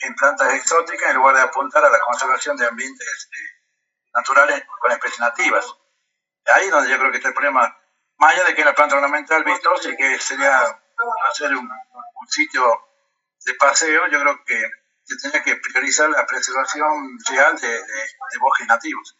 en plantas exóticas en lugar de apuntar a la conservación de ambientes eh, naturales con especies nativas. Ahí es donde yo creo que está el problema, más allá de que una planta ornamental vistosa y que sería hacer un, un sitio de paseo, yo creo que se tenía que priorizar la preservación real de, de- de bosques nativos.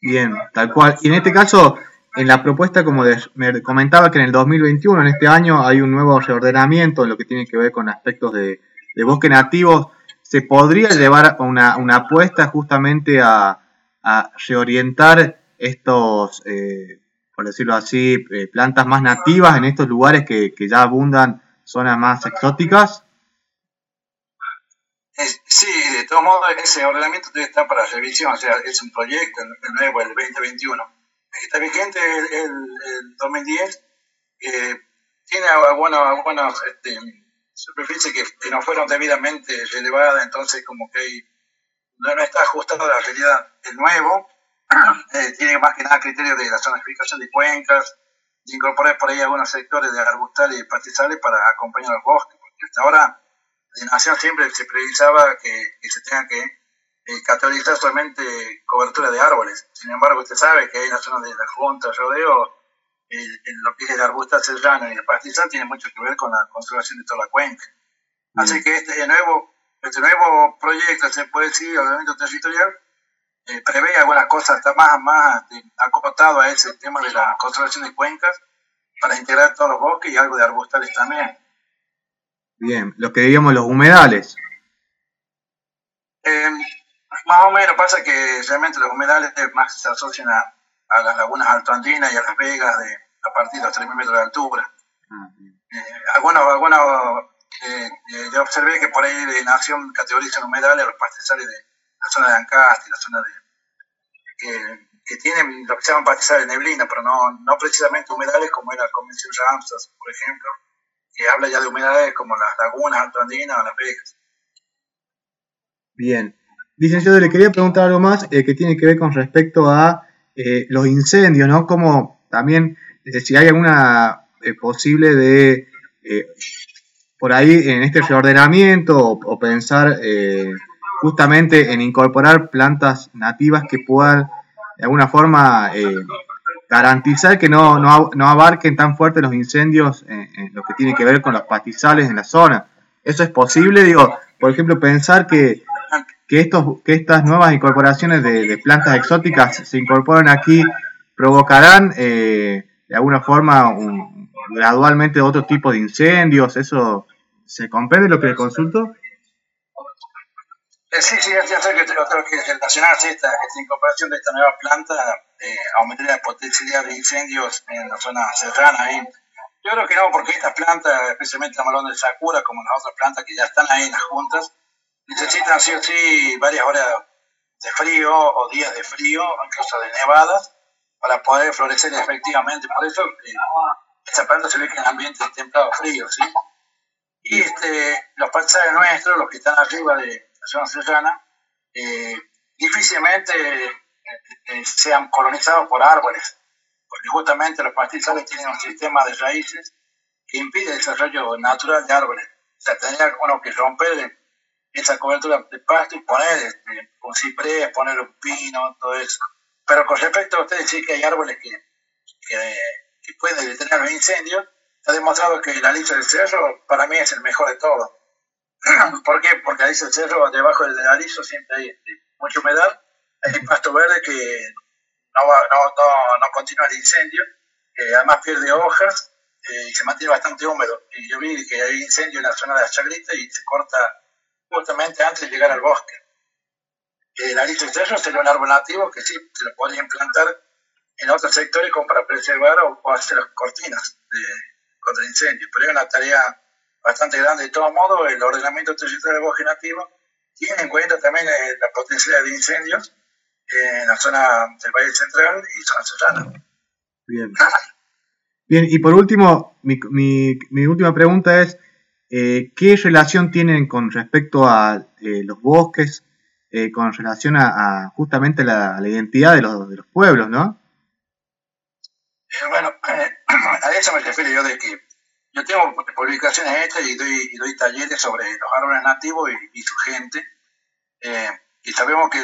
Bien, tal cual. Y en este caso, en la propuesta, como me comentaba que en el 2021, en este año, hay un nuevo reordenamiento en lo que tiene que ver con aspectos de, bosque nativos. ¿Se podría llevar una, una apuesta justamente a, a reorientar estos, eh, por decirlo así, eh, plantas más nativas en estos lugares que, ya abundan zonas más exóticas? Sí, de todos modos, ese ordenamiento estar para revisión, o sea, es un proyecto nuevo, el 2021. Está vigente el, el, el 2010, eh, tiene algunos, algunos este, superficies que, que no fueron debidamente relevadas, entonces como que hay- no, no está ajustado a la realidad. El nuevo eh, tiene más que nada criterios de la zonificación de cuencas, de incorporar por ahí algunos sectores de arbustales y pastizales para acompañar los bosques, porque hasta ahora de nación siempre se precisaba que, que se tenga que eh, categorizar solamente cobertura de árboles. Sin embargo, usted sabe que hay en la zona de la Junta, Rodeo, el- el- lo que es el serrano y el pastizal tiene mucho que ver con la conservación de toda la cuenca. Así que este nuevo, este nuevo proyecto, se puede decir, ordenamiento territorial, eh, prevé algunas cosas hasta más, más este, acotado a ese tema de la conservación de cuencas para integrar todos los bosques y algo de arbustales también. Bien, lo que diríamos los humedales. Eh, más o menos pasa que realmente los humedales más se asocian a, a las lagunas altoandinas y a las vegas de, a partir de los 3.000 metros de altura. Eh, algunos, algunos eh, eh, yo observé que por ahí de Nación categorizan humedales a los pastizales de la zona de Ancasti, la zona de que, que tienen lo que se llaman pastizales de neblina, pero no, no precisamente humedales como era la Convención Ramsar, por ejemplo, que habla ya de humedales como las lagunas altoandinas o las vegas. Bien. Licenciado, le quería preguntar algo más eh, que tiene que ver con respecto a eh, los incendios, ¿no? Como también, eh, si hay alguna posible de, por ahí, en este reordenamiento o, pensar justamente en incorporar plantas nativas que puedan, de alguna forma, garantizar que no, no, no abarquen tan fuerte los incendios en, en lo que tiene que ver con los pastizales en la zona. ¿Eso es posible? Digo, por ejemplo, pensar que que, estos, que estas nuevas incorporaciones de, de plantas exóticas se incorporan aquí provocarán eh, de alguna forma un- gradualmente otro tipo de incendios. ¿Eso se comprende lo que le consulto? Eh, sí, sí, ya sé que creo que relacionarse esta, esta incorporación de esta nueva planta eh, aumentaría la potencialidad de incendios en la zona serrana ahí. Yo creo que no, porque estas plantas, especialmente la malón de Sakura, como las otras plantas que ya están ahí en las juntas, necesitan sí o sí varias horas de frío o días de frío, incluso de nevadas, para poder florecer efectivamente. Por eso eh, esta planta se ve que en ambientes templados fríos, ¿sí? Y este, los pastizales nuestros, los que están arriba de la zona serrana, eh, difícilmente eh, eh, sean colonizados por árboles, porque justamente los pastizales tienen un sistema de raíces que impide el desarrollo natural de árboles. O sea, tendría uno que romper esa cobertura de pasto y poner este, un ciprés, poner un pino, todo eso. Pero con respecto a ustedes, sí que hay árboles que, que, que pueden detener los incendios. Ha demostrado que el aliso del cerro para mí es el mejor de todos. ¿Por qué? Porque el aliso del cerro, debajo del aliso siempre hay este, mucha humedad, hay pasto verde que no, va, no, no, no continúa el incendio, además pierde hojas eh, y se mantiene bastante húmedo. Y yo vi que hay incendio en la zona de la chagrita y se corta justamente antes de llegar al bosque. El cerro sería un árbol nativo que sí, se lo podría implantar en otros sectores como para preservar o, o hacer las cortinas de, contra incendios. Pero es una tarea bastante grande. De todo modo, el ordenamiento territorial del bosque nativo tiene en cuenta también eh, la potencialidad de incendios en la zona del Valle Central y zona serrana. Bien. Bien, y por último, mi, mi- mi última pregunta es, eh, ¿qué relación tienen con respecto a eh, los bosques, eh, con relación a, justamente la, identidad de los, pueblos, ¿no? Bueno, a eso me refiero yo de que yo tengo publicaciones hechas y doy, y doy talleres sobre los árboles nativos y, y su gente. Y sabemos que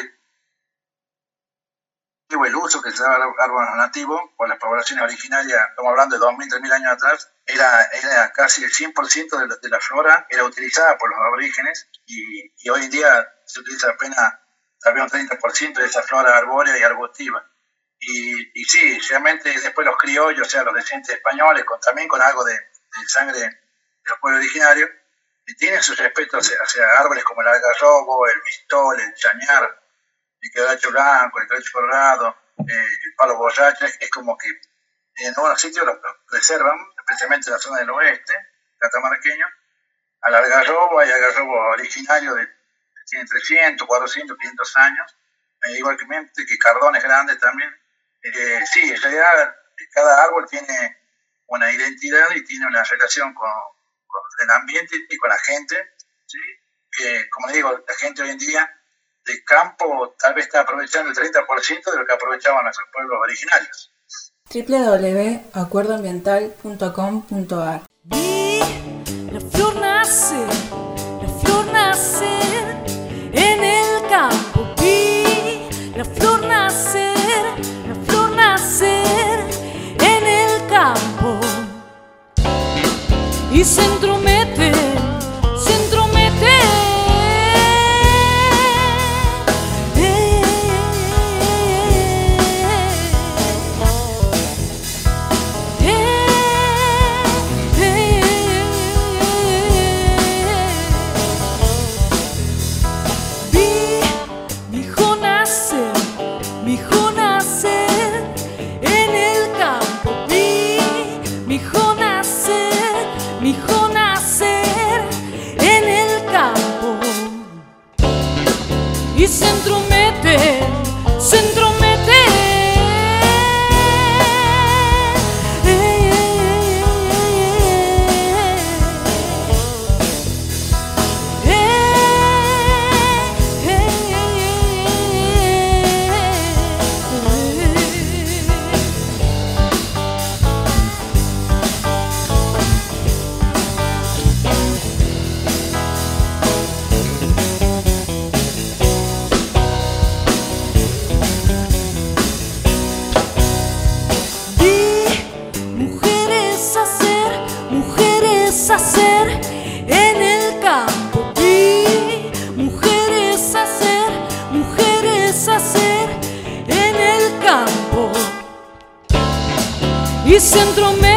el uso que se da a los árboles nativos por las poblaciones originarias, estamos hablando de 2.000, 3.000 años atrás, era, era casi el 100% de la, de la flora, era utilizada por los aborígenes y, y hoy en día se utiliza apenas vez un 30% de esa flora arbórea y arbustiva. Y, y sí, realmente después los criollos, o sea, los descendientes españoles, con, también con algo de, de sangre de los pueblos originarios, tienen su respeto hacia, hacia árboles como el algarrobo, el mistol, el chañar, el quebracho blanco, el quebracho colorado, eh, el palo borracho, es, como que en algunos sitios lo, lo preservan, especialmente en la zona del oeste, catamarqueño, al algarrobo, hay algarrobo originario de, tiene 300, 400, 500 años, eh, igualmente que cardones grandes también. Eh, sí, en realidad cada árbol tiene una identidad y tiene una relación con, con el ambiente y con la gente, ¿sí? que como digo, la gente hoy en día de campo tal vez está aprovechando el 30% de lo que aprovechaban nuestros pueblos originarios. www.acuerdoambiental.com.ar La flor nace, la flor nacer en el campo. Vi la flor nacer, la flor nacer en el campo. Y se entromete, Y se entrometen,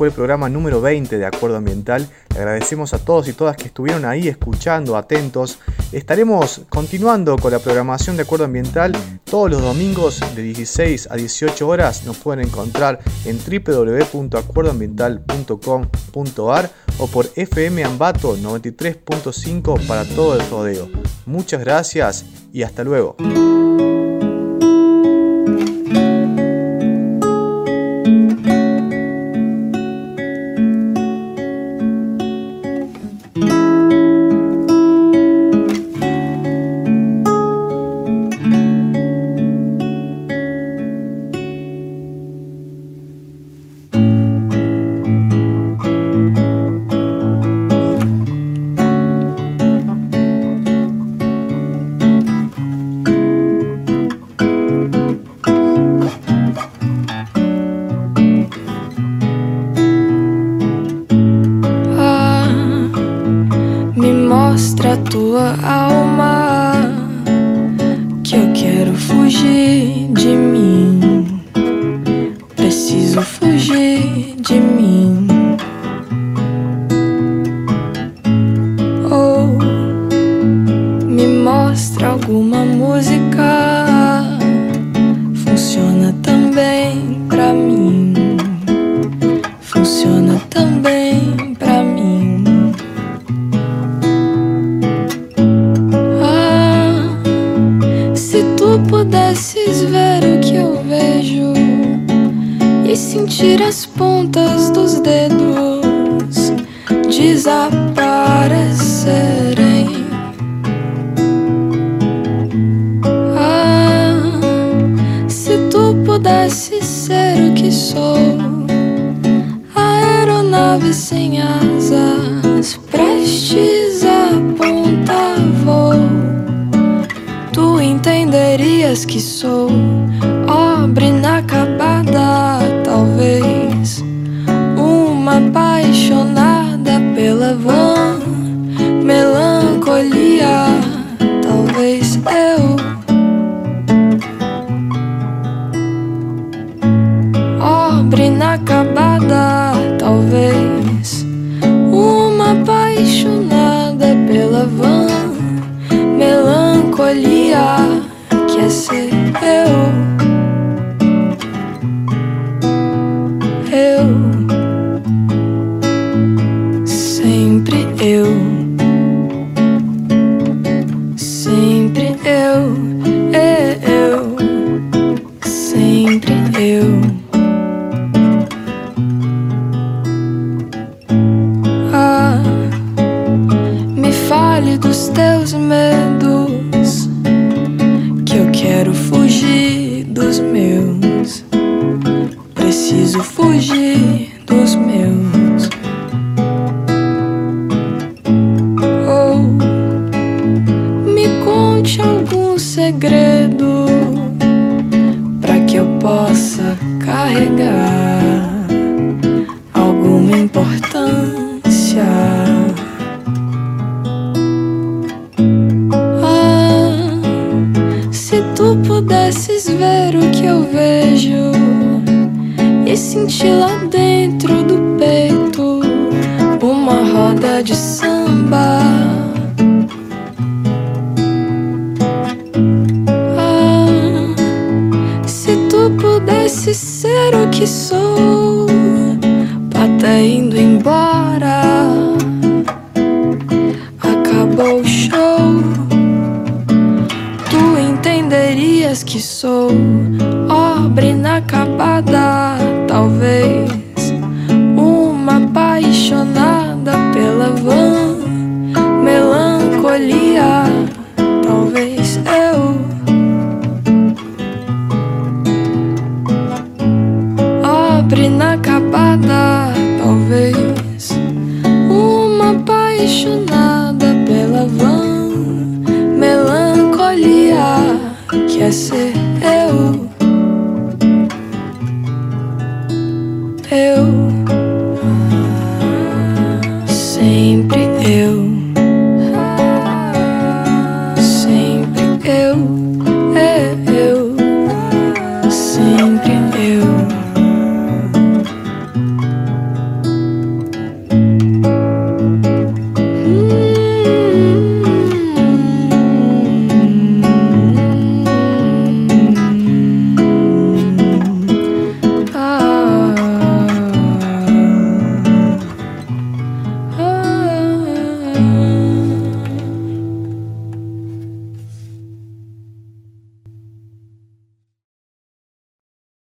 fue el programa número 20 de Acuerdo Ambiental. Le agradecemos a todos y todas que estuvieron ahí escuchando, atentos. Estaremos continuando con la programación de Acuerdo Ambiental todos los domingos de 16 a 18 horas. Nos pueden encontrar en www.acuerdoambiental.com.ar o por FM Ambato 93.5 para todo el rodeo. Muchas gracias y hasta luego.